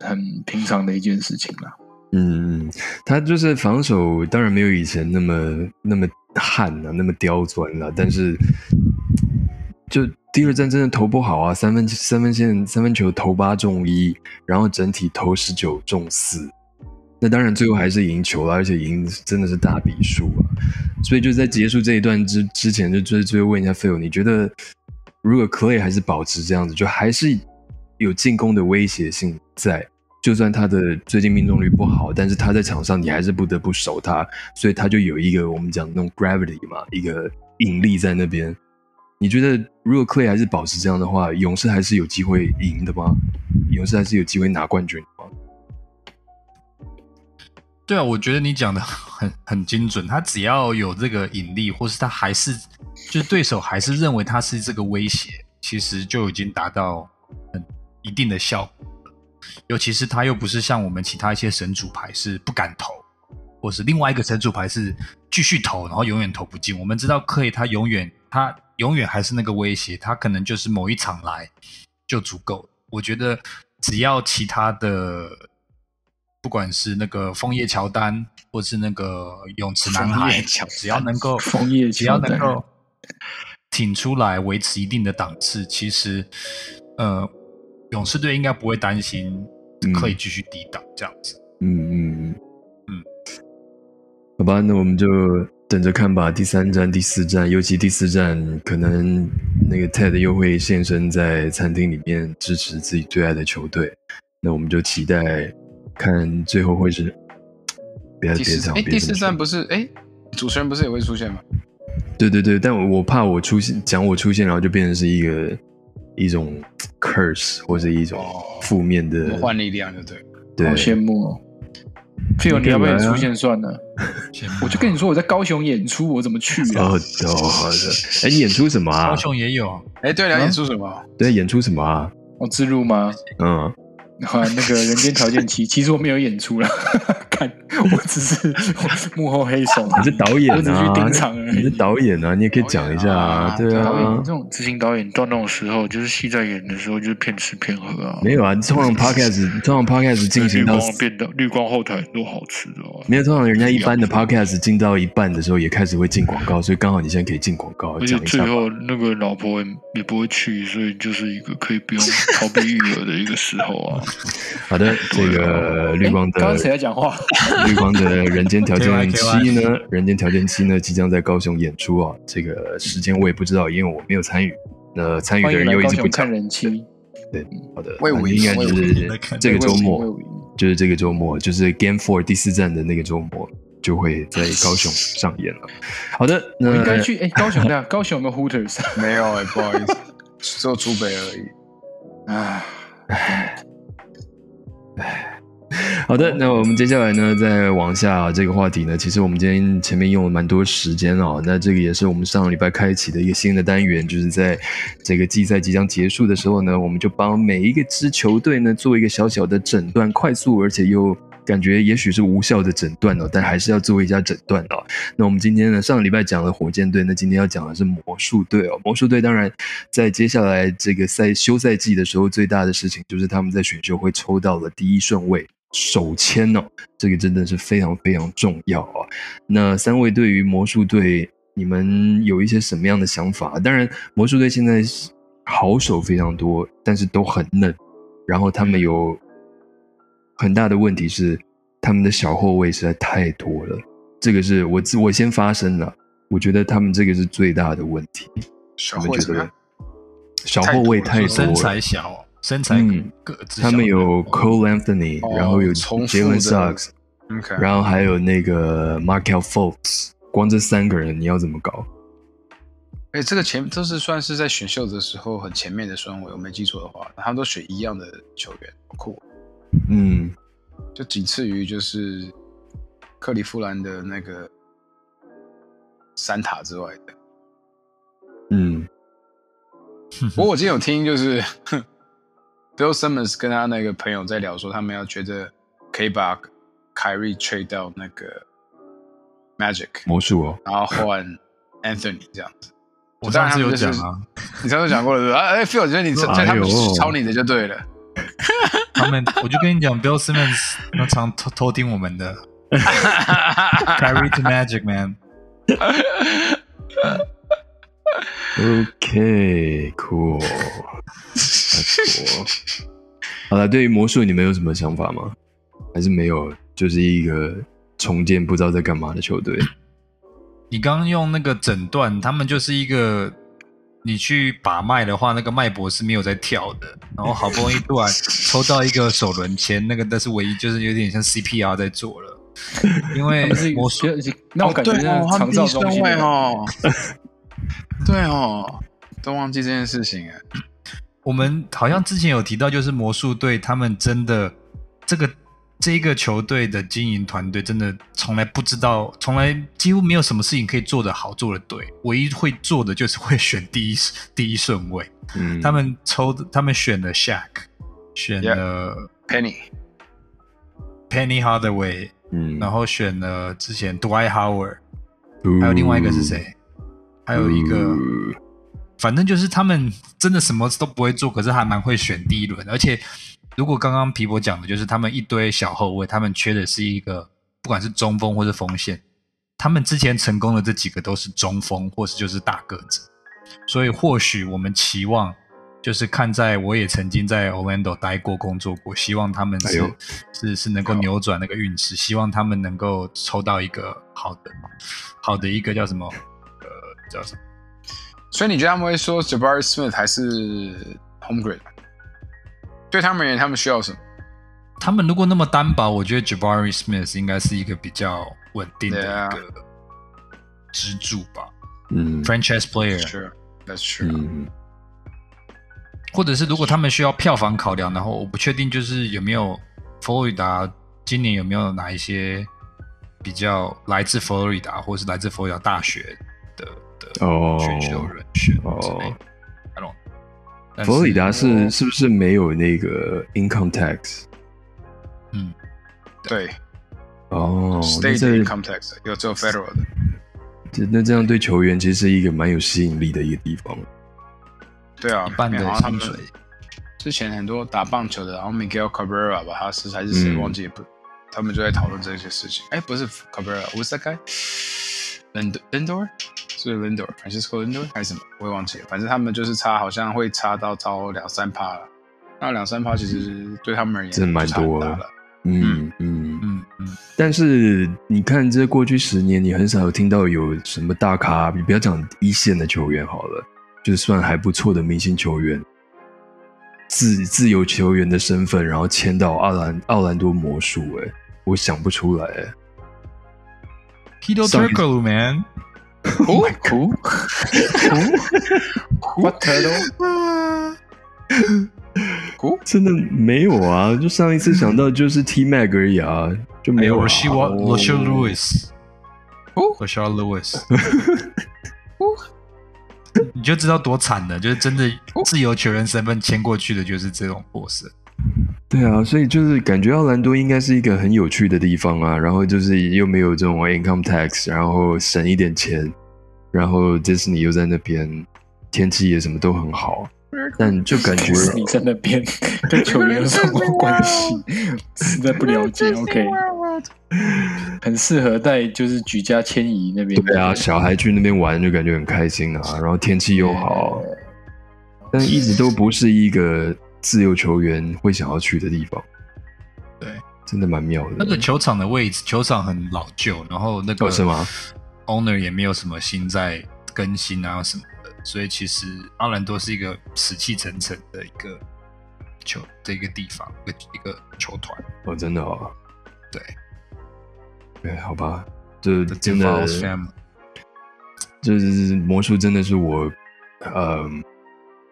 Speaker 4: 很平常的一件事情了。
Speaker 2: 嗯，他就是防守，当然没有以前那么那么悍了，那么刁钻了。但是就第二战真的投不好啊，三分三分线三分球投八中一，然后整体投十九中四。那当然，最后还是赢球了，而且赢真的是大比数啊！所以就在结束这一段之之前，就最最后问一下 Phil，你觉得如果 Clay 还是保持这样子，就还是有进攻的威胁性在，就算他的最近命中率不好，但是他在场上你还是不得不守他，所以他就有一个我们讲那种 gravity 嘛，一个引力在那边。你觉得如果 Clay 还是保持这样的话，勇士还是有机会赢的吗？勇士还是有机会拿冠军吗？
Speaker 3: 对啊，我觉得你讲的很很精准。他只要有这个引力，或是他还是就是对手还是认为他是这个威胁，其实就已经达到很一定的效果了。尤其是他又不是像我们其他一些神主牌是不敢投，或是另外一个神主牌是继续投，然后永远投不进。我们知道克以，他永远他永远还是那个威胁，他可能就是某一场来就足够。我觉得只要其他的。不管是那个枫叶乔丹，或是那个泳池男孩，只要能够
Speaker 4: 枫叶，
Speaker 3: 只要能够挺出来，维持一定的档次，其实，呃，勇士队应该不会担心可以继续抵挡这样子。嗯嗯嗯
Speaker 2: 嗯，好吧，那我们就等着看吧。第三站、第四站，尤其第四站，可能那个 Ted 又会现身在餐厅里面支持自己最爱的球队，那我们就期待。看最后会是，别别这样。哎，
Speaker 1: 第四站不是哎，主持人不是也会出现吗？
Speaker 2: 对对对，但我怕我出现讲我出现，然后就变成是一个一种 curse 或者一种负面的
Speaker 1: 魔幻力量，对
Speaker 2: 对？
Speaker 4: 好羡慕哦！费友，你要不要出现算了？我就跟你说我在高雄演出，我怎么去啊？
Speaker 2: 哦，好的。哎，你演出什么啊？
Speaker 3: 高雄也有。
Speaker 1: 哎，对了，演出什么？
Speaker 2: 对，演出什么啊？
Speaker 4: 我自录吗？嗯。啊，那个人间条件七，其实我没有演出了，看，我只是 幕后黑手，
Speaker 2: 你是导演啊，
Speaker 4: 我只去盯场而已。
Speaker 2: 你是导演啊，你也可以讲一下啊，对啊。
Speaker 4: 这种执行导演到那种时候，就是戏在演的时候，就是骗吃骗喝啊。
Speaker 2: 没有啊，通常 podcast，通常 podcast 进行到
Speaker 4: 变到绿光后台很多好吃的。
Speaker 2: 没有，通常人家一般的 podcast 进到一半的时候，也开始会进广告，所以刚好你现在可以进广告，讲一
Speaker 4: 下。最后那个老婆也也不会去，所以就是一个可以不用逃避育儿的一个时候啊。
Speaker 2: 好的，这个绿光的
Speaker 4: 刚刚谁在讲话？
Speaker 2: 绿光的人间条件七呢？人间条件七呢？即将在高雄演出啊！这个时间我也不知道，因为我没有参与。那参与的人又一直不
Speaker 4: 看人气。
Speaker 2: 对，好的，应该就是这个周末，就是这个周末，就是 Game Four 第四站的那个周末，就会在高雄上演了。好的，那
Speaker 4: 应该去哎，高雄的高雄有没有 Hooters？
Speaker 1: 没有哎，不好意思，只有竹北而已。唉。
Speaker 2: 唉，好的，那我们接下来呢，再往下这个话题呢，其实我们今天前面用了蛮多时间哦。那这个也是我们上个礼拜开启的一个新的单元，就是在这个季赛即将结束的时候呢，我们就帮每一个支球队呢做一个小小的诊断，快速而且又。感觉也许是无效的诊断哦，但还是要做一下诊断哦。那我们今天呢，上个礼拜讲了火箭队，那今天要讲的是魔术队哦。魔术队当然在接下来这个赛休赛季的时候，最大的事情就是他们在选秀会抽到了第一顺位首签哦，这个真的是非常非常重要啊。那三位对于魔术队，你们有一些什么样的想法？当然，魔术队现在好手非常多，但是都很嫩，然后他们有。很大的问题是，他们的小后卫实在太多了。这个是我自我先发声了。我觉得他们这个是最大的问题。
Speaker 1: 小后卫
Speaker 2: 小后卫太多，
Speaker 3: 身材小，身材个子。
Speaker 2: 他们有 Cole Anthony，然后有 Jalen Suggs，然后还有那个 Markel Fultz。光这三个人，你要怎么搞？
Speaker 1: 哎，这个前都是算是在选秀的时候很前面的顺位，我没记错的话，他们都选一样的球员，好酷。
Speaker 2: 嗯，
Speaker 1: 就仅次于就是克利夫兰的那个三塔之外的。
Speaker 2: 嗯，
Speaker 1: 不过我今天有听，就是 Bill Simmons 跟他那个朋友在聊，说他们要觉得可以把凯瑞 trade 到那个 Magic
Speaker 2: 魔术哦，
Speaker 1: 然后换 Anthony 这样子。
Speaker 3: 我上次有讲啊，
Speaker 1: 你上次讲过了是吧？哎，Phil，我觉得你在他们抄你的就对了。
Speaker 3: 他们，我就跟你讲，Bill Simmons 那常偷偷听我们的，Carry to Magic Man。
Speaker 2: OK，cool。好了，对于魔术，你们有什么想法吗？还是没有？就是一个重建不知道在干嘛的球队。
Speaker 3: 你刚刚用那个诊断，他们就是一个。你去把脉的话，那个脉搏是没有在跳的。然后好不容易突然抽到一个首轮签，那个但是唯一就是有点像 CPR 在做了。因为魔术，
Speaker 4: 那我感觉长照中心
Speaker 1: 哦。对哦，都忘记这件事情哎。
Speaker 3: 我们好像之前有提到，就是魔术队他们真的这个。这个球队的经营团队真的从来不知道，从来几乎没有什么事情可以做得好、做得对。唯一会做的就是会选第一第一顺位。嗯，他们抽，他们选了 Shaq，选了
Speaker 1: Penny，Penny
Speaker 3: Hardaway，嗯，然后选了之前 Dwight Howard，还有另外一个是谁？还有一个，反正就是他们真的什么都不会做，可是还蛮会选第一轮，而且。如果刚刚皮博讲的就是他们一堆小后卫，他们缺的是一个不管是中锋或是锋线，他们之前成功的这几个都是中锋或是就是大个子，所以或许我们期望就是看在我也曾经在 Orlando 待过工作过，希望他们是是是能够扭转那个运势，希望他们能够抽到一个好的好的一个叫什么呃叫什么，
Speaker 1: 所以你觉得他们会说 Jabari Smith 还是 Home Grade？对他们而言，他们需要什么？
Speaker 3: 他们如果那么单薄，我觉得 Jabari Smith 应该是一个比较稳定的一个支柱吧。
Speaker 2: 嗯
Speaker 3: ，franchise player，
Speaker 1: 是，That's true。
Speaker 3: 或者是如果他们需要票房考量，然后我不确定就是有没有佛罗里达今年有没有哪一些比较来自佛罗里达或是来自佛罗里达大学的的选秀人选之类。
Speaker 2: 佛罗里达是是不是没有那个 income tax？
Speaker 3: 嗯，
Speaker 1: 对。
Speaker 2: 哦
Speaker 1: ，state income tax 有只有 federal 的。
Speaker 2: 这那这样对球员其实是一个蛮有吸引力的一个地方。
Speaker 1: 对啊，
Speaker 3: 半的薪水。
Speaker 1: 之前很多打棒球的，然后 Miguel Cabrera 吧，他是还是谁忘记不？他们就在讨论这些事情。哎，不是 Cabrera，Who's that guy？Lindor 是 Lindor，Francisco Lindor 还是什么？我也忘记了。反正他们就是差，好像会差到超两三趴了。那两三趴其实对他们而言
Speaker 2: 真的蛮多的。嗯嗯嗯嗯。但是你看，这过去十年，你很少有听到有什么大咖，你不要讲一线的球员好了，就算还不错的明星球员。自自由球员的身份，然后签到奥兰奥兰多魔术，哎，我想不出来。
Speaker 3: Peter Turkle，man。
Speaker 1: Oh my god！What turtle？
Speaker 2: 真的没有啊！就上一次想到就是 T Mag 而已啊，就没有。
Speaker 3: 我希望 Rashard Lewis。Rashard Lewis。你就知道多惨了，就是真的自由球员身份签过去的，就是这种货色。
Speaker 2: 对啊，所以就是感觉奥兰多应该是一个很有趣的地方啊，然后就是又没有这种 income tax，然后省一点钱，然后迪士尼又在那边，天气也什么都很好，但就感觉
Speaker 4: 你在那边跟球员有什么关系？实在不了解。OK。很适合带就是举家迁移那边。
Speaker 2: 对啊，小孩去那边玩就感觉很开心啊，然后天气又好，但一直都不是一个自由球员会想要去的地方。
Speaker 3: 对，
Speaker 2: 真的蛮妙的。
Speaker 3: 那个球场的位置，球场很老旧，然后那个
Speaker 2: 什么
Speaker 3: ？Owner 也没有什么新在更新啊什么的，所以其实阿兰多是一个死气沉沉的一个球的一个地方，一个一个球团。
Speaker 2: 哦，真的哦。
Speaker 3: 对。
Speaker 2: 对，好吧，就真的，就是魔术真的是我呃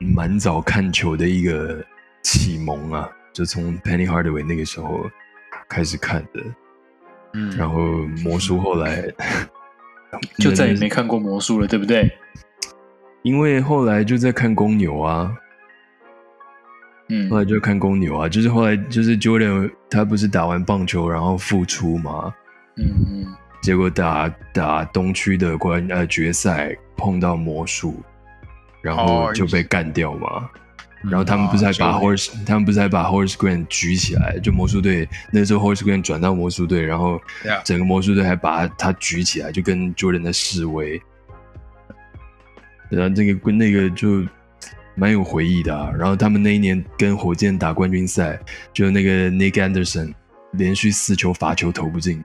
Speaker 2: 蛮早看球的一个启蒙啊，就从 Penny Hardaway 那个时候开始看的，嗯，然后魔术后来
Speaker 4: 就再也没看过魔术了，对不对？
Speaker 2: 因为后来就在看公牛啊，嗯，后来就看公牛啊，就是后来就是 Jordan 他不是打完棒球然后复出嘛。嗯，结果打打东区的关呃决赛碰到魔术，然后就被干掉嘛。然后他们不是还把 Horse，他们不是还把 Horse Grant 举起来？就魔术队那时候 Horse Grant 转到魔术队，然后整个魔术队还把他举起来，就跟 Jordan 的示威。然后这个跟那个就蛮有回忆的。然后他们那一年跟火箭打冠军赛，就那个 Nick Anderson 连续四球罚球投不进。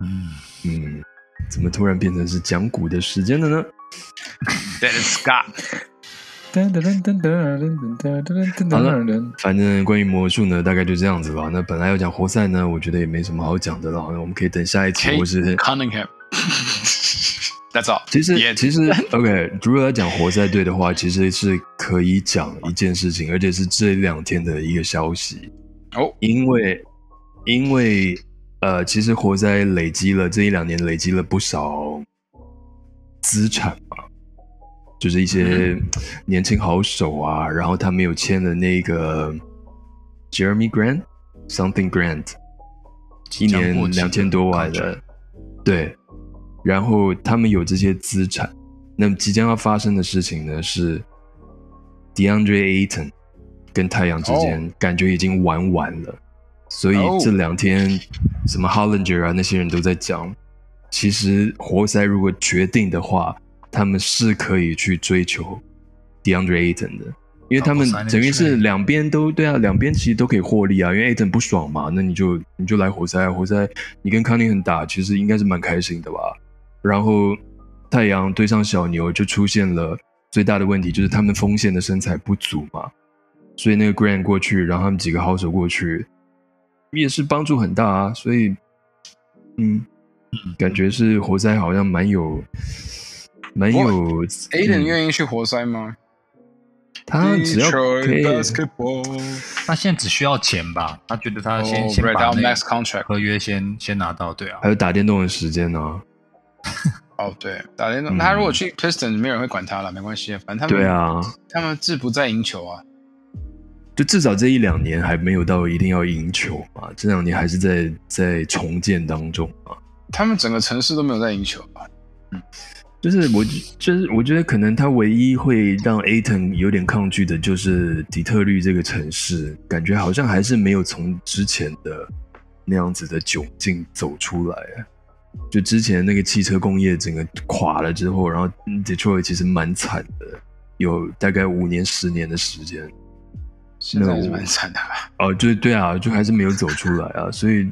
Speaker 2: 嗯嗯，怎么突然变成是讲古的时间了呢
Speaker 1: ？That is Scott。
Speaker 2: 好了，反正关于魔术呢，大概就这样子吧。那本来要讲活塞呢，我觉得也没什么好讲的了。我们可以等下一期，或是
Speaker 1: Cunningham。That's all。
Speaker 2: 其实其实 OK，如果要讲活塞队的话，其实是可以讲一件事情，而且是这两天的一个消息哦，因为。因为，呃，其实活塞累积了这一两年累积了不少资产嘛，就是一些年轻好手啊，然后他们有签的那个 Jeremy Grant，Something Grant，一年两千多万的，对，然后他们有这些资产，那么即将要发生的事情呢是 DeAndre Ayton 跟太阳之间感觉已经玩完了。所以这两天，什么 Hollinger 啊那些人都在讲，其实活塞如果决定的话，他们是可以去追求 DeAndre Ayton 的，因为他们等于是两边都对啊，两边其实都可以获利啊。因为 Ayton 不爽嘛，那你就你就来活塞，活塞你跟康宁很打，其实应该是蛮开心的吧。然后太阳对上小牛就出现了最大的问题，就是他们锋线的身材不足嘛，所以那个 Grant 过去，然后他们几个好手过去。也是帮助很大啊，所以，嗯，感觉是活塞好像蛮有，蛮有。
Speaker 1: a d e n 愿意去活塞吗？
Speaker 2: 他只要可以，
Speaker 3: 他现在只需要钱吧？他觉得他先先把
Speaker 1: max contract
Speaker 3: 合约先先拿到，对啊。
Speaker 2: 还有打电动的时间呢。
Speaker 1: 哦，对，打电动，他如果去 Pistons，没有人会管他了，没关系，反正他们
Speaker 2: 对啊，
Speaker 1: 他们志不在赢球啊。
Speaker 2: 就至少这一两年还没有到一定要赢球嘛，这两年还是在在重建当中啊。
Speaker 1: 他们整个城市都没有在赢球啊。
Speaker 2: 嗯，就是我就是我觉得可能他唯一会让 Aton 有点抗拒的就是底特律这个城市，感觉好像还是没有从之前的那样子的窘境走出来。就之前那个汽车工业整个垮了之后，然后 Detroit 其实蛮惨的，有大概五年十年的时间。
Speaker 1: 现在是蛮惨的吧？
Speaker 2: 哦，就对啊，就还是没有走出来啊，所以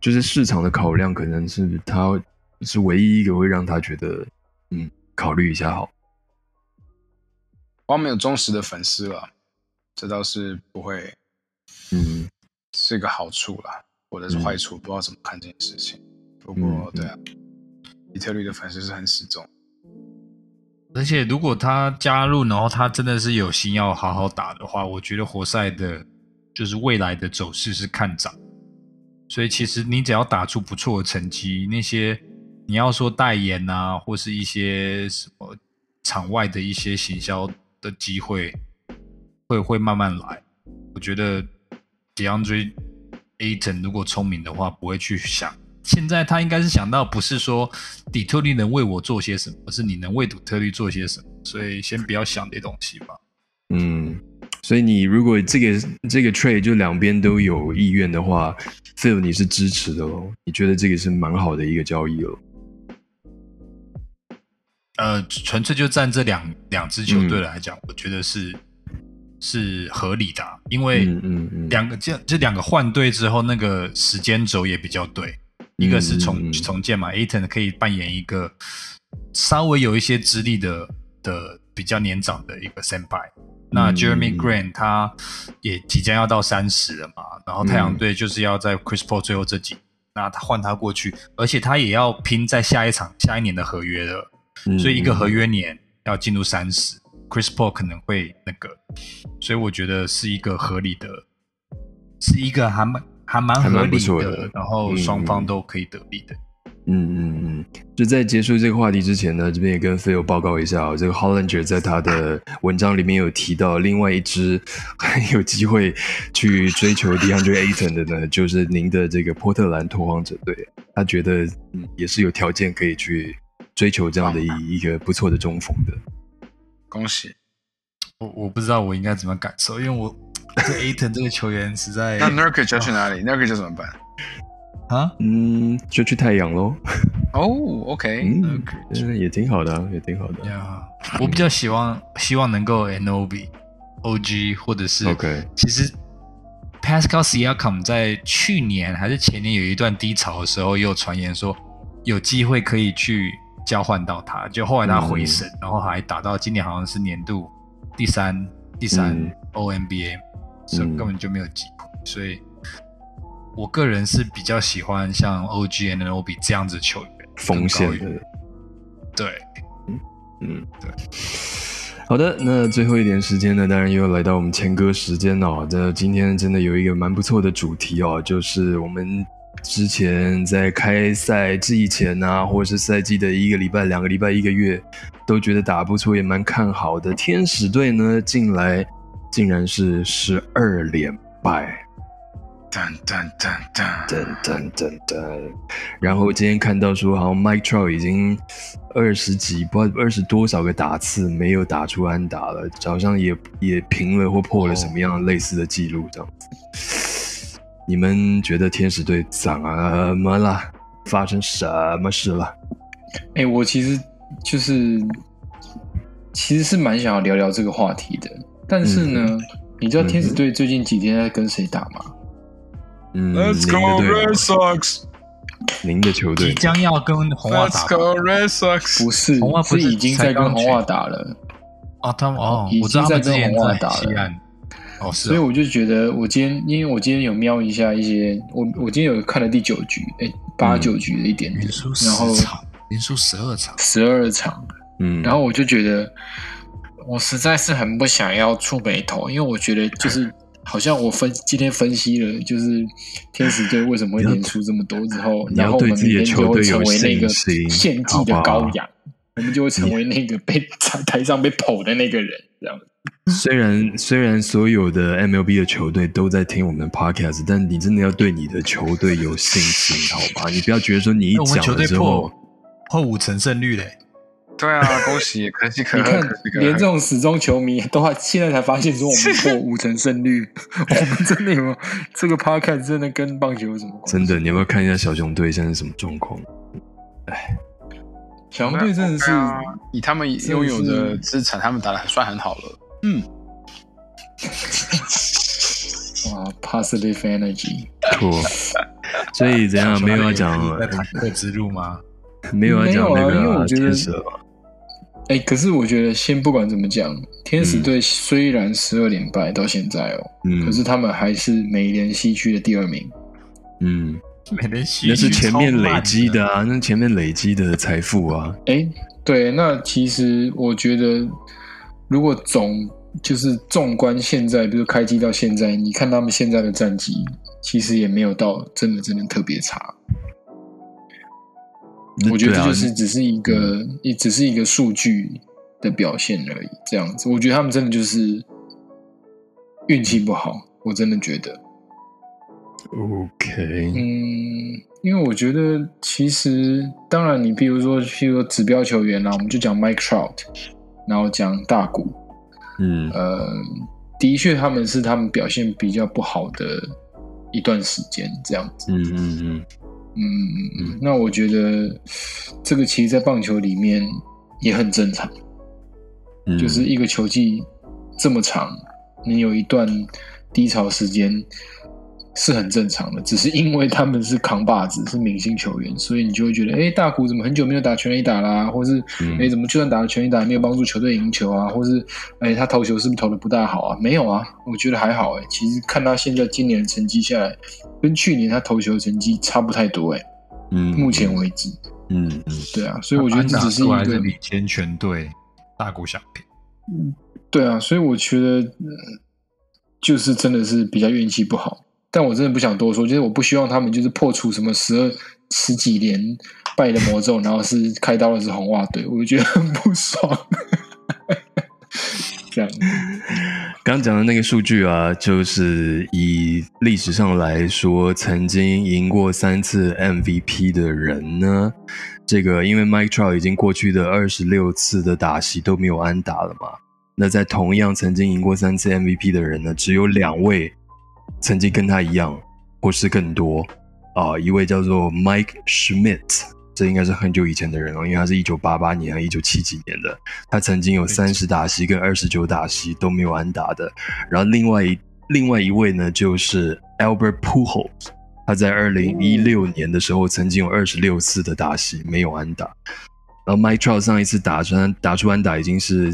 Speaker 2: 就是市场的考量，可能是他是唯一一个会让他觉得，嗯，考虑一下好。
Speaker 1: 光没有忠实的粉丝了，这倒是不会，
Speaker 2: 嗯，
Speaker 1: 是个好处啦，或者是坏处，不知道怎么看这件事情。不过，对啊，底特律的粉丝是很死忠。
Speaker 3: 而且，如果他加入，然后他真的是有心要好好打的话，我觉得活塞的，就是未来的走势是看涨。所以，其实你只要打出不错的成绩，那些你要说代言啊，或是一些什么场外的一些行销的机会，会会慢慢来。我觉得 DeAndre Ayton 如果聪明的话，不会去想。现在他应该是想到，不是说底特律能为我做些什么，而是你能为底特律做些什么。所以先不要想这东西吧。
Speaker 2: 嗯，所以你如果这个这个 trade 就两边都有意愿的话，Phil 你是支持的喽？你觉得这个是蛮好的一个交易了？
Speaker 3: 呃，纯粹就站这两两支球队来讲，我觉得是是合理的，因为两个这这两个换队之后，那个时间轴也比较对。一个是重重建嘛，Aton 可以扮演一个稍微有一些资历的的比较年长的一个 senpai。那 Jeremy Grant 他也即将要到三十了嘛，然后太阳队就是要在 Chris Paul 最后这几，那他换他过去，而且他也要拼在下一场下一年的合约了，所以一个合约年要进入三十，Chris Paul 可能会那个，所以我觉得是一个合理的，是一个还蛮。还蛮合理的，然后双方都可以得利的。
Speaker 2: 嗯嗯嗯，就在结束这个话题之前呢，这边也跟飞友报告一下，这个 Hollinger 在他的文章里面有提到，另外一支很有机会去追求 DeAndre Ayton 的呢，就是您的这个波特兰拓荒者队。他觉得嗯也是有条件可以去追求这样的一一个不错的中锋的。
Speaker 1: 恭喜！
Speaker 3: 我我不知道我应该怎么感受，因为我。对 Aton 这个球员实在……
Speaker 1: 那 Nurkic 要去哪里？Nurkic 怎么办？
Speaker 3: 啊？
Speaker 2: 嗯，就去太阳喽。
Speaker 1: 哦，OK，
Speaker 2: 嗯，也挺好的，也挺好的。
Speaker 3: 呀，我比较希望希望能够 Nob OG 或者是
Speaker 2: OK。
Speaker 3: 其实 Pascal Siakam 在去年还是前年有一段低潮的时候，也有传言说有机会可以去交换到他，就后来他回神，然后还打到今年好像是年度第三第三 OMBA。所以根本就没有机会，所以我个人是比较喜欢像 OG and OB 这样子球员，
Speaker 2: 锋线的，
Speaker 3: 对，
Speaker 2: 嗯嗯对。好的，那最后一点时间呢，当然又来到我们前歌时间了。这今天真的有一个蛮不错的主题哦，就是我们之前在开赛之前啊，或者是赛季的一个礼拜、两个礼拜、一个月，都觉得打不错，也蛮看好的天使队呢进来。竟然是十二连败，
Speaker 1: 噔噔噔噔
Speaker 2: 噔噔噔噔。然后今天看到说，好像 Mike Trout 已经二十几不二十多少个打次没有打出安打了，好像也也平了或破了什么样类似的记录这样子。你们觉得天使队怎么了？发生什么事了？
Speaker 4: 哎，我其实就是其实是蛮想要聊聊这个话题的。但是呢，你知道天使队最近几天在跟谁打吗？
Speaker 2: 嗯
Speaker 1: ，Let's go Red Sox，
Speaker 2: 您的球队。
Speaker 3: 即将要跟红袜打。
Speaker 1: Let's go Red Sox，
Speaker 4: 不是，
Speaker 3: 红袜不
Speaker 4: 是已经在跟红袜打了。
Speaker 3: 哦，他们哦，
Speaker 4: 已经在跟红袜打
Speaker 3: 了。哦，
Speaker 4: 所以我就觉得，我今天因为我今天有瞄一下一些，我我今天有看了第九局，哎，八九局的一点，然后
Speaker 3: 连输十二场，
Speaker 4: 十二场，
Speaker 2: 嗯，
Speaker 4: 然后我就觉得。我实在是很不想要触眉头，因为我觉得就是好像我分今天分析了，就是天使队为什么会连出这么多之后，然后我们明天就会成为那个献祭的羔羊，我们就会成为那个被在台上被捧的那个人，这样
Speaker 2: 虽然虽然所有的 MLB 的球队都在听我们的 Podcast，但你真的要对你的球队有信心，好吧？你不要觉得说你一讲了之后，
Speaker 3: 后五成胜率嘞。
Speaker 1: 对啊，恭喜，可惜可
Speaker 4: 你看，连这种死忠球迷都还现在才发现说我们 破五成胜率，我们真的有这个 Podcast 真的跟棒球有什么关
Speaker 2: 系？真的，你要不要看一下小熊队现在什么状况？哎。
Speaker 4: 小熊队真的是
Speaker 1: 以他们拥有的资产，他们打的还算很好了。嗯，
Speaker 4: 哇，positive energy，
Speaker 2: 错。所以怎样？没有要讲
Speaker 3: 坦克之路吗？
Speaker 2: 没有要讲那个天使
Speaker 4: 哎，可是我觉得，先不管怎么讲，天使队虽然十二连败到现在哦，嗯，可是他们还是美联西区的第二名。
Speaker 2: 嗯。
Speaker 3: 美联西那
Speaker 2: 是前面累积的啊，那前面累积的财富啊。
Speaker 4: 哎，对，那其实我觉得，如果总就是纵观现在，比如开机到现在，你看他们现在的战绩，其实也没有到真的真的特别差。我觉得这就是只是一个，也只是一个数据的表现而已。这样子，我觉得他们真的就是运气不好，我真的觉得。
Speaker 2: OK，
Speaker 4: 嗯，因为我觉得其实，当然，你比如说，譬如说指标球员啦，我们就讲 Mike Trout，然后讲大谷，
Speaker 2: 嗯，
Speaker 4: 呃，的确他们是他们表现比较不好的一段时间，这样子，
Speaker 2: 嗯嗯嗯，嗯
Speaker 4: 嗯嗯，那我觉得这个其实，在棒球里面也很正常，就是一个球季这么长，你有一段低潮时间。是很正常的，只是因为他们是扛把子，是明星球员，所以你就会觉得，哎，大谷怎么很久没有打全垒打啦，或是，哎，怎么就算打了全垒打，没有帮助球队赢球啊，或是，哎，他投球是不是投的不大好啊？没有啊，我觉得还好，哎，其实看他现在今年的成绩下来，跟去年他投球成绩差不太多，哎，
Speaker 2: 嗯，
Speaker 4: 目前为止，
Speaker 2: 嗯嗯，
Speaker 4: 对啊，所以我觉得这只是一个
Speaker 3: 领先全队，大谷相比，
Speaker 4: 嗯，对啊，所以我觉得，就是真的是比较运气不好。但我真的不想多说，就是我不希望他们就是破除什么十二十几年败的魔咒，然后是开刀的是红袜队，我就觉得很不爽。这样，
Speaker 2: 刚讲的那个数据啊，就是以历史上来说，曾经赢过三次 MVP 的人呢，这个因为 Mike Trout 已经过去的二十六次的打席都没有安打了嘛，那在同样曾经赢过三次 MVP 的人呢，只有两位。曾经跟他一样，或是更多啊，一位叫做 Mike Schmidt，这应该是很久以前的人了，因为他是一九八八年和一九七几年的。他曾经有三十打席跟二十九打席都没有安打的。然后另外一另外一位呢，就是 Albert Pujols，他在二零一六年的时候曾经有二十六次的打席没有安打。然后 Mike Trout 上一次打出打出安打已经是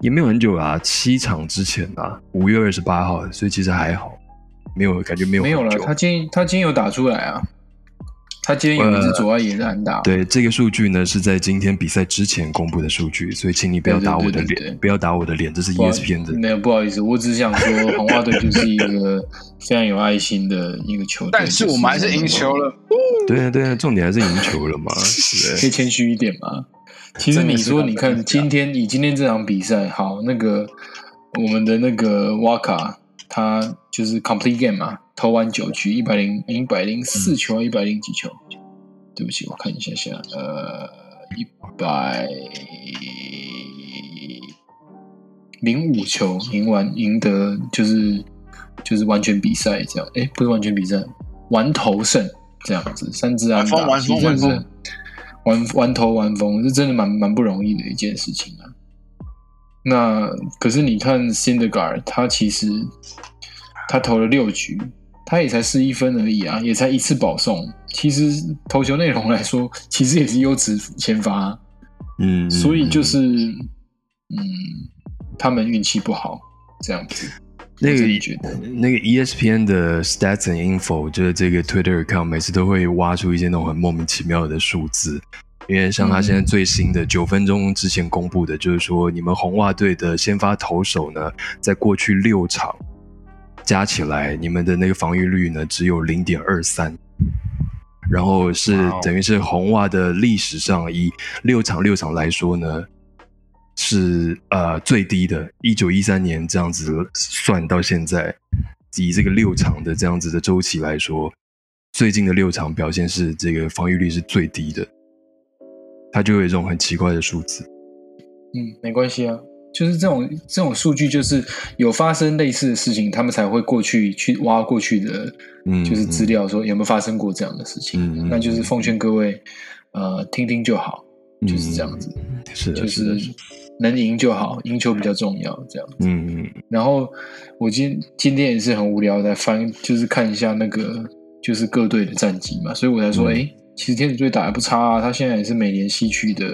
Speaker 2: 也没有很久啊，七场之前啊，五月二十八号，所以其实还好。没有感觉没有
Speaker 4: 没有了，他今天他今天有打出来啊，他今天有一支左外野是很大。
Speaker 2: 对这个数据呢，是在今天比赛之前公布的数据，所以请你不要打我的脸，不要打我的脸，这是 ESPN 的。
Speaker 4: 没有不好意思，我只是想说，红袜队就是一个非常有爱心的一个球队。
Speaker 1: 但是我们还是赢球了。
Speaker 2: 对啊对啊，重点还是赢球了嘛，
Speaker 4: 可以谦虚一点嘛。其实你说，你看今天以今天这场比赛，好，那个我们的那个瓦卡。他就是 complete game 嘛，投完九局，一百零一百零四球，一百零几球？对不起，我看一下下，呃，一百零五球，赢完赢得就是就是完全比赛这样，哎，不是完全比赛，完投胜这样子，三支安打，其实真的是完完投完封，是真的蛮蛮不容易的一件事情啊。那可是你看 c i n d e g a r 他其实他投了六局，他也才失一分而已啊，也才一次保送。其实投球内容来说，其实也是优质先发。
Speaker 2: 嗯，
Speaker 4: 所以就是嗯，他们运气不好这样子。
Speaker 2: 那个觉得那个 ESPN 的 Stats and Info 就是这个 Twitter account，每次都会挖出一些那种很莫名其妙的数字。因为像他现在最新的九分钟之前公布的，就是说你们红袜队的先发投手呢，在过去六场加起来，你们的那个防御率呢只有零点二三，然后是等于是红袜的历史上以六场六场来说呢，是呃最低的，一九一三年这样子算到现在，以这个六场的这样子的周期来说，最近的六场表现是这个防御率是最低的，它就有一种很奇怪的数字。
Speaker 4: 嗯，没关系啊。就是这种这种数据，就是有发生类似的事情，他们才会过去去挖过去的，嗯就是资料，说有没有发生过这样的事情。那就是奉劝各位，呃，听听就好，就是这样子。
Speaker 2: 是，
Speaker 4: 就是能赢就好，赢球比较重要，这样子。
Speaker 2: 嗯嗯。
Speaker 4: 然后我今今天也是很无聊，在翻，就是看一下那个就是各队的战绩嘛，所以我才说，哎，其实天使队打得不差啊，他现在也是美联西区的，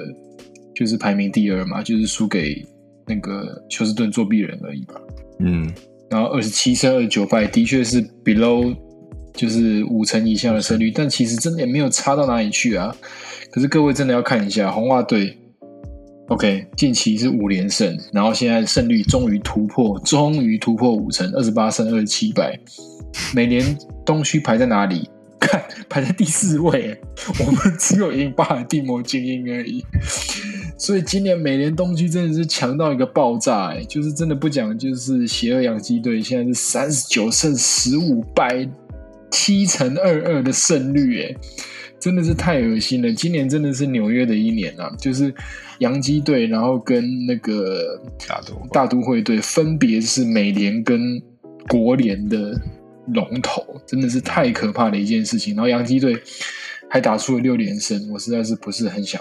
Speaker 4: 就是排名第二嘛，就是输给。那个休斯顿作弊人而已吧，
Speaker 2: 嗯，
Speaker 4: 然后二十七胜二十九败，的确是 below 就是五成以下的胜率，但其实真的也没有差到哪里去啊。可是各位真的要看一下红袜队，OK，近期是五连胜，然后现在胜率终于突破，终于突破五成，二十八胜二十七败，美联东区排在哪里？看排在第四位，我们只有赢巴尔的摩精英而已。所以今年美联东区真的是强到一个爆炸，哎，就是真的不讲，就是邪恶洋基队现在是三十九胜十五败，七乘二二的胜率，哎，真的是太恶心了。今年真的是纽约的一年啊，就是洋基队，然后跟那个
Speaker 1: 大都
Speaker 4: 大都会队，分别是美联跟国联的龙头，真的是太可怕的一件事情。然后洋基队还打出了六连胜，我实在是不是很想。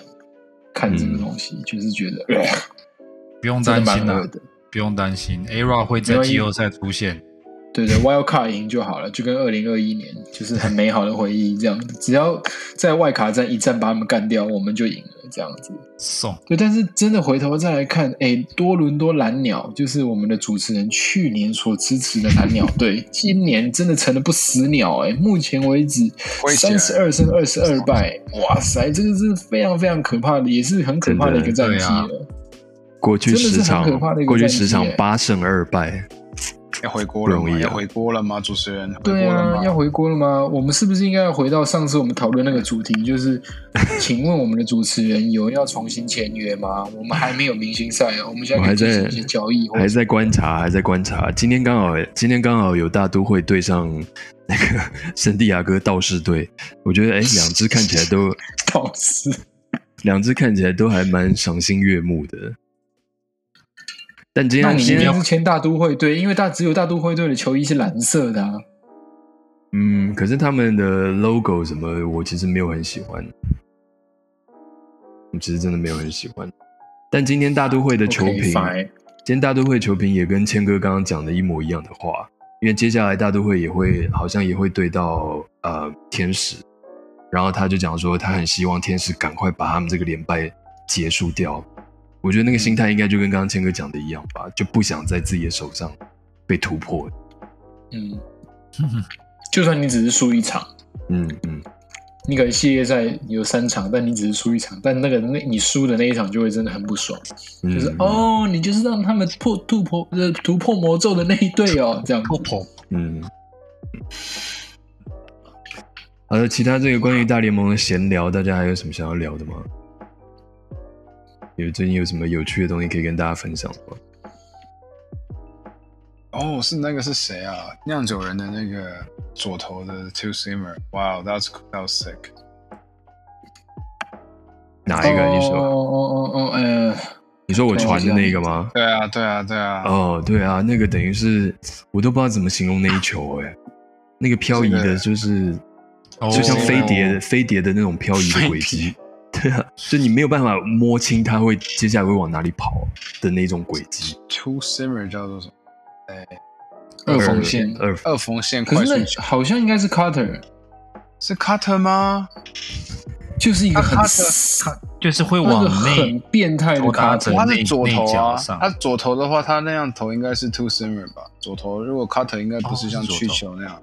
Speaker 4: 看这个东西，就是觉得
Speaker 3: 不用担心的，不用担心，ARA 会在季后赛出现。
Speaker 4: 对对，Wild Card 赢就好了，就跟二零二一年就是很美好的回忆这样子。只要在外卡战一战把他们干掉，我们就赢了这样子。
Speaker 3: 送
Speaker 4: 对，但是真的回头再来看，哎，多伦多蓝鸟就是我们的主持人去年所支持的蓝鸟队，今年真的成了不死鸟哎！目前为止三十二胜二十二败，哇塞，这个是非常非常可怕的，也是很可怕的一个战绩了。
Speaker 2: 过去十场，过去十场八胜二败。
Speaker 1: 要回锅了吗？要回锅了吗？主持人，
Speaker 4: 对啊，要回锅了吗？我们是不是应该要回到上次我们讨论那个主题？就是，请问我们的主持人有要重新签约吗？我们还没有明星赛哦，我们现在
Speaker 2: 还
Speaker 4: 在交易，
Speaker 2: 还在观察，还在观察。今天刚好，今天刚好有大都会对上那个 圣地亚哥道士队，我觉得哎，两支看起来都
Speaker 4: 道士，
Speaker 2: 两支看起来都还蛮赏心悦目的。但今天，
Speaker 4: 今天是签大都会队，因为大只有大都会队的球衣是蓝色的。
Speaker 2: 啊嗯，可是他们的 logo 什么，我其实没有很喜欢。我其实真的没有很喜欢。但今天大都会的球评，今天大都会球评也跟谦哥刚刚讲的一模一样的话，因为接下来大都会也会好像也会对到呃天使，然后他就讲说他很希望天使赶快把他们这个连败结束掉。我觉得那个心态应该就跟刚刚谦哥讲的一样吧，就不想在自己的手上被突破。
Speaker 4: 嗯，就算你只是输一场，
Speaker 2: 嗯嗯，
Speaker 4: 你可能系列赛有三场，但你只是输一场，但那个那你输的那一场就会真的很不爽，就是哦，你就是让他们破突破呃突破魔咒的那一队哦，这样。
Speaker 3: 突破，
Speaker 2: 嗯。好的，其他这个关于大联盟的闲聊，大家还有什么想要聊的吗？有最近有什么有趣的东西可以跟大家分享吗？
Speaker 1: 哦，是那个是谁啊？酿酒人的那个左头的 Two Simmer。Wow，that's that's sick。
Speaker 2: 哪一个？你说？
Speaker 4: 哦哦哦哦，呃，
Speaker 2: 你说我传的那个吗？
Speaker 1: 对啊，对啊，对啊。
Speaker 2: 哦，对啊，那个等于是我都不知道怎么形容那一球哎，那个漂移的，就是就像飞碟飞碟的那种漂移的轨迹。对啊，就你没有办法摸清他会接下来会往哪里跑的那种轨迹。
Speaker 1: Two simmer 叫做什么？哎，
Speaker 4: 二缝线，
Speaker 2: 二
Speaker 1: 二缝线快速球，
Speaker 4: 好像应该是 cutter，
Speaker 1: 是 cutter 吗？
Speaker 4: 就是一个很，
Speaker 3: 就是会往内
Speaker 4: 很变态的 cutter，
Speaker 1: 他是左头啊，他左头的话，他那样投应该是 two simmer 吧？左头如果 cutter 应该不是像曲球那样。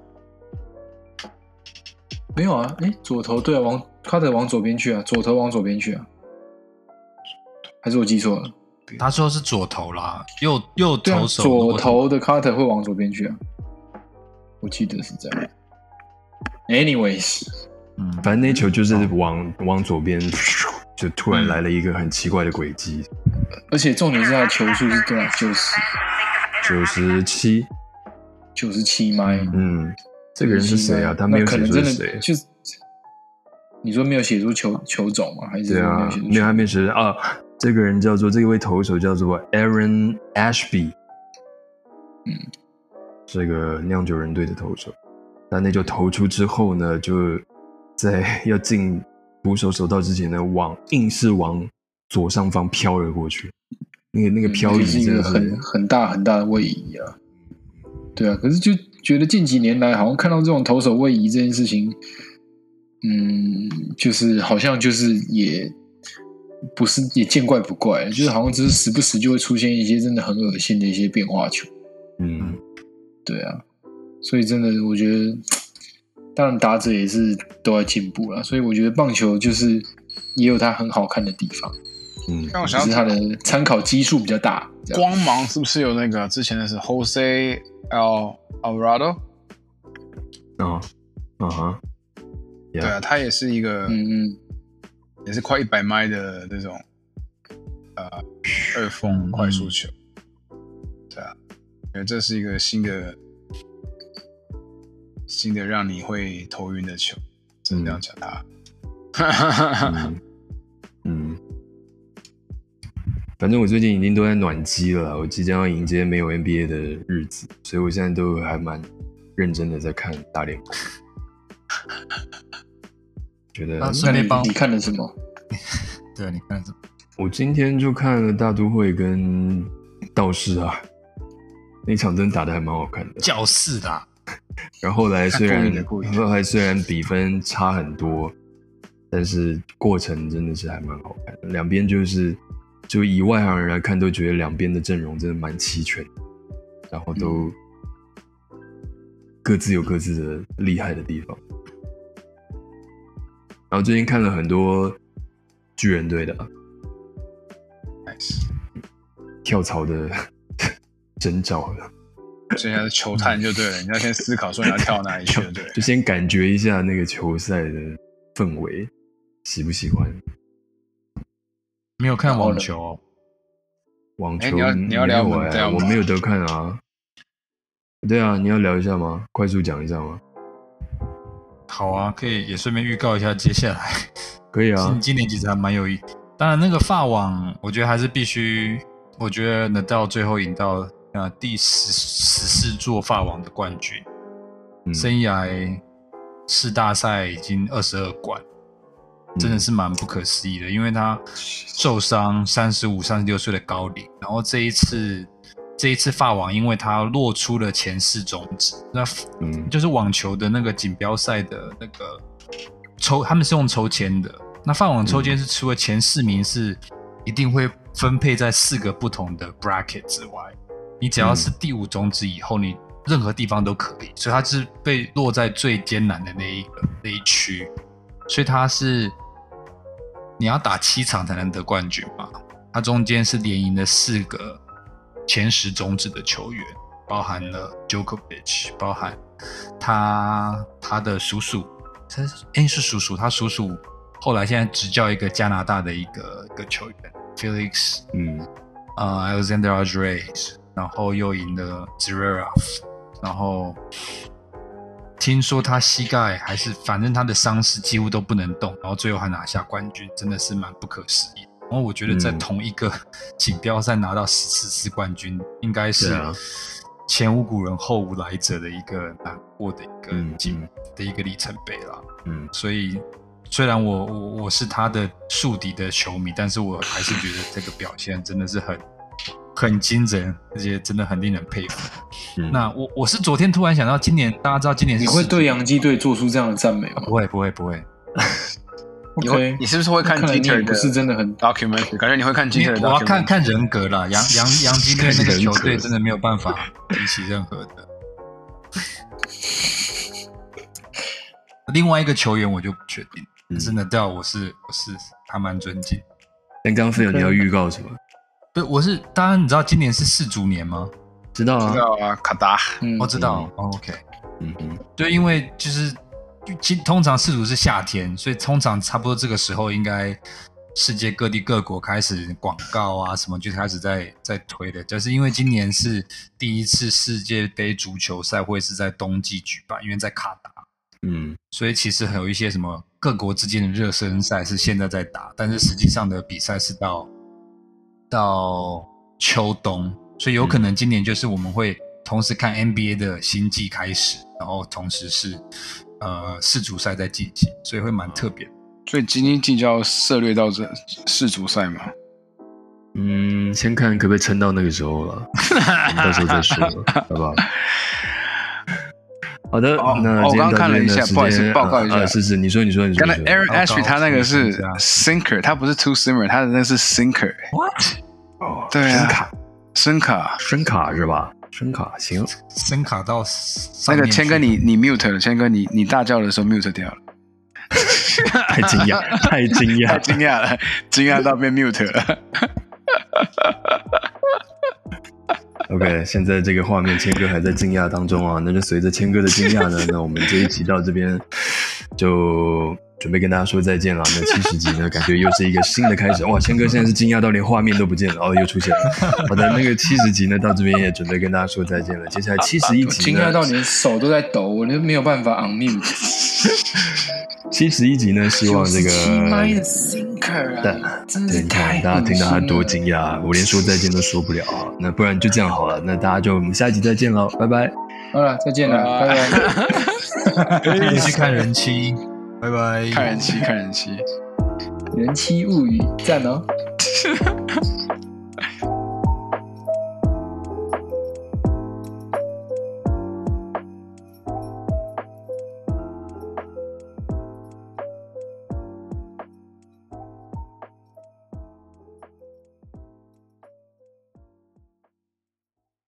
Speaker 4: 没有啊，哎，左头对啊，往。卡特往左边去啊，左头往左边去啊，还是我记错了？
Speaker 3: 他说是左头啦，右右投手
Speaker 4: 左头的卡特会往左边去啊，我记得是这样。Anyways，
Speaker 2: 嗯，反正那球就是往往左边，就突然来了一个很奇怪的轨迹。
Speaker 4: 而且重点是他的球速是多少？九十
Speaker 2: 九十七，
Speaker 4: 九十七迈。
Speaker 2: 嗯，这个人是谁啊？他没有写出谁？
Speaker 4: 就你说没有写出球球种吗？还是
Speaker 2: 对啊？没有，还没写啊。这个人叫做这位投手叫做 Aaron Ashby，
Speaker 4: 嗯，
Speaker 2: 是个酿酒人队的投手。但那就投出之后呢，就在 要进捕手手套之前呢，往硬是往左上方飘了过去。那个那个漂移
Speaker 4: 是一个很很大很大的位移啊。对啊，可是就觉得近几年来，好像看到这种投手位移这件事情。嗯，就是好像就是也不是也见怪不怪，就是好像只是时不时就会出现一些真的很恶心的一些变化球。
Speaker 2: 嗯，
Speaker 4: 对啊，所以真的我觉得，当然打者也是都在进步了，所以我觉得棒球就是也有它很好看的地方。
Speaker 2: 嗯，
Speaker 1: 只
Speaker 4: 是它的参考基数比较大。
Speaker 1: 光芒是不是有那个之前的是 Jose Al Alvarado？
Speaker 2: 啊，啊哈。
Speaker 1: 对啊，他也是一个，
Speaker 4: 嗯嗯，
Speaker 1: 也是快一百迈的那种，呃，二风快速球。对啊，因为这是一个新的、新的让你会头晕的球，只能这样讲他。
Speaker 2: 嗯，反正我最近已经都在暖机了，我即将要迎接没有 NBA 的日子，所以我现在都还蛮认真的在看大联盟。觉得
Speaker 4: 那你你看了什么？
Speaker 3: 对，你看了什么？
Speaker 2: 我今天就看了大都会跟道士啊，那场真打的还蛮好看的。
Speaker 3: 教室的。
Speaker 2: 然后来虽然后来虽然比分差很多，但是过程真的是还蛮好看的。两边就是就以外行人来看，都觉得两边的阵容真的蛮齐全，然后都各自有各自的厉害的地方。然后最近看了很多巨人队的
Speaker 1: ，nice，
Speaker 2: 跳槽的 征兆了。
Speaker 1: 现在是球探就对了，你要先思考说你要跳哪里去，对，
Speaker 2: 就先感觉一下那个球赛的氛围，喜不喜欢？
Speaker 3: 没有看网球，
Speaker 2: 网球
Speaker 1: 你要你要聊
Speaker 2: 我呀？我没有得看啊。对啊，你要聊一下吗？快速讲一下吗？
Speaker 3: 好啊，可以也顺便预告一下接下来，
Speaker 2: 可以啊。
Speaker 3: 今今年其实还蛮有意，当然那个发网，我觉得还是必须，我觉得能到最后赢到啊第十十四座发网的冠军，生涯四大赛已经二十二冠，真的是蛮不可思议的，因为他受伤三十五、三十六岁的高龄，然后这一次。这一次法网，因为他落出了前四种子，那嗯，就是网球的那个锦标赛的那个抽，他们是用抽签的。那法网抽签是除了前四名是一定会分配在四个不同的 bracket 之外，你只要是第五种子以后，你任何地方都可以。所以他是被落在最艰难的那一个那一区，所以他是你要打七场才能得冠军嘛？他中间是连赢了四个。前十种子的球员包含了 Djokovic，包含他他的叔叔，他哎是叔叔，他叔叔后来现在执教一个加拿大的一个一个球员 Felix，
Speaker 2: 嗯，
Speaker 3: 呃 Alexander a d r e 然后又赢了 Zverev，然后听说他膝盖还是反正他的伤势几乎都不能动，然后最后还拿下冠军，真的是蛮不可思议。然后我觉得在同一个锦标赛拿到十四次冠军，应该是前无古人后无来者的一个难过的一个锦的一个里程碑了。
Speaker 2: 嗯，
Speaker 3: 所以虽然我我我是他的宿敌的球迷，但是我还是觉得这个表现真的是很很惊人，而且真的很令人佩服。那我我是昨天突然想到，今年大家知道今年
Speaker 4: 你会对洋基队做出这样的赞美吗？
Speaker 3: 不会不会不会。
Speaker 1: 你会，你是不是会看 Jeter
Speaker 4: 不是真的很
Speaker 1: documentary？感觉你会看 Jeter
Speaker 3: 的。我要看看人格了，杨杨杨基队那个球队真的没有办法比起任何的。另外一个球员我就不确定，真的叫我是我是还蛮尊敬。
Speaker 2: 那刚刚飞友你要预告什么？
Speaker 3: 不，我是当然你知道今年是世足年吗？
Speaker 2: 知道啊，
Speaker 1: 知道啊，卡达，
Speaker 3: 我知道。OK，
Speaker 2: 嗯嗯，
Speaker 3: 对，因为就是今。通常世足是夏天，所以通常差不多这个时候应该世界各地各国开始广告啊什么就开始在在推的，就是因为今年是第一次世界杯足球赛会是在冬季举办，因为在卡达，嗯，所以其实还有一些什么各国之间的热身赛是现在在打，但是实际上的比赛是到到秋冬，所以有可能今年就是我们会同时看 NBA 的新季开始，然后同时是呃世足赛在进行，所以会蛮特别。
Speaker 1: 所以今天就要涉略到这世足赛嘛？
Speaker 2: 嗯，先看可不可以撑到那个时候了，到时候再说，好不好？好的，那
Speaker 1: 我刚刚看了一下，不好意思，报告一下，
Speaker 2: 是是，你说你说你说。
Speaker 1: 刚才 Aaron Ashby 他那个是 Sinker，他不是 Two Simmer，他的那是 Sinker。
Speaker 3: What？
Speaker 1: 哦，对啊，声卡，
Speaker 2: 声卡是吧？声卡行，
Speaker 3: 声卡到
Speaker 1: 那个谦哥，你你 mute 了，谦哥，你你大叫的时候 mute 掉了。
Speaker 2: 太惊讶，太惊讶，
Speaker 1: 太惊讶了，惊讶到变 mute 了。
Speaker 2: OK，现在这个画面，谦哥还在惊讶当中啊。那就随着谦哥的惊讶呢，那我们这一集到这边就。准备跟大家说再见了。那七十集呢，感觉又是一个新的开始。哇，谦哥现在是惊讶到连画面都不见了，哦，又出现了。好的，那个七十集呢，到这边也准备跟大家说再见了。接下来七十一集，
Speaker 4: 惊讶到连手都在抖，我都没有办法 unmute。
Speaker 2: 七十一集呢，希望这个
Speaker 4: 对，
Speaker 2: 你看大家听到他多惊讶，我连说再见都说不了。那不然就这样好了，那大家就我们下一集再见喽，拜拜。
Speaker 4: 好了，再见了，拜
Speaker 3: 拜。可以去看人妻。拜拜！
Speaker 1: 看人妻，看人妻，
Speaker 4: 人妻物语赞哦。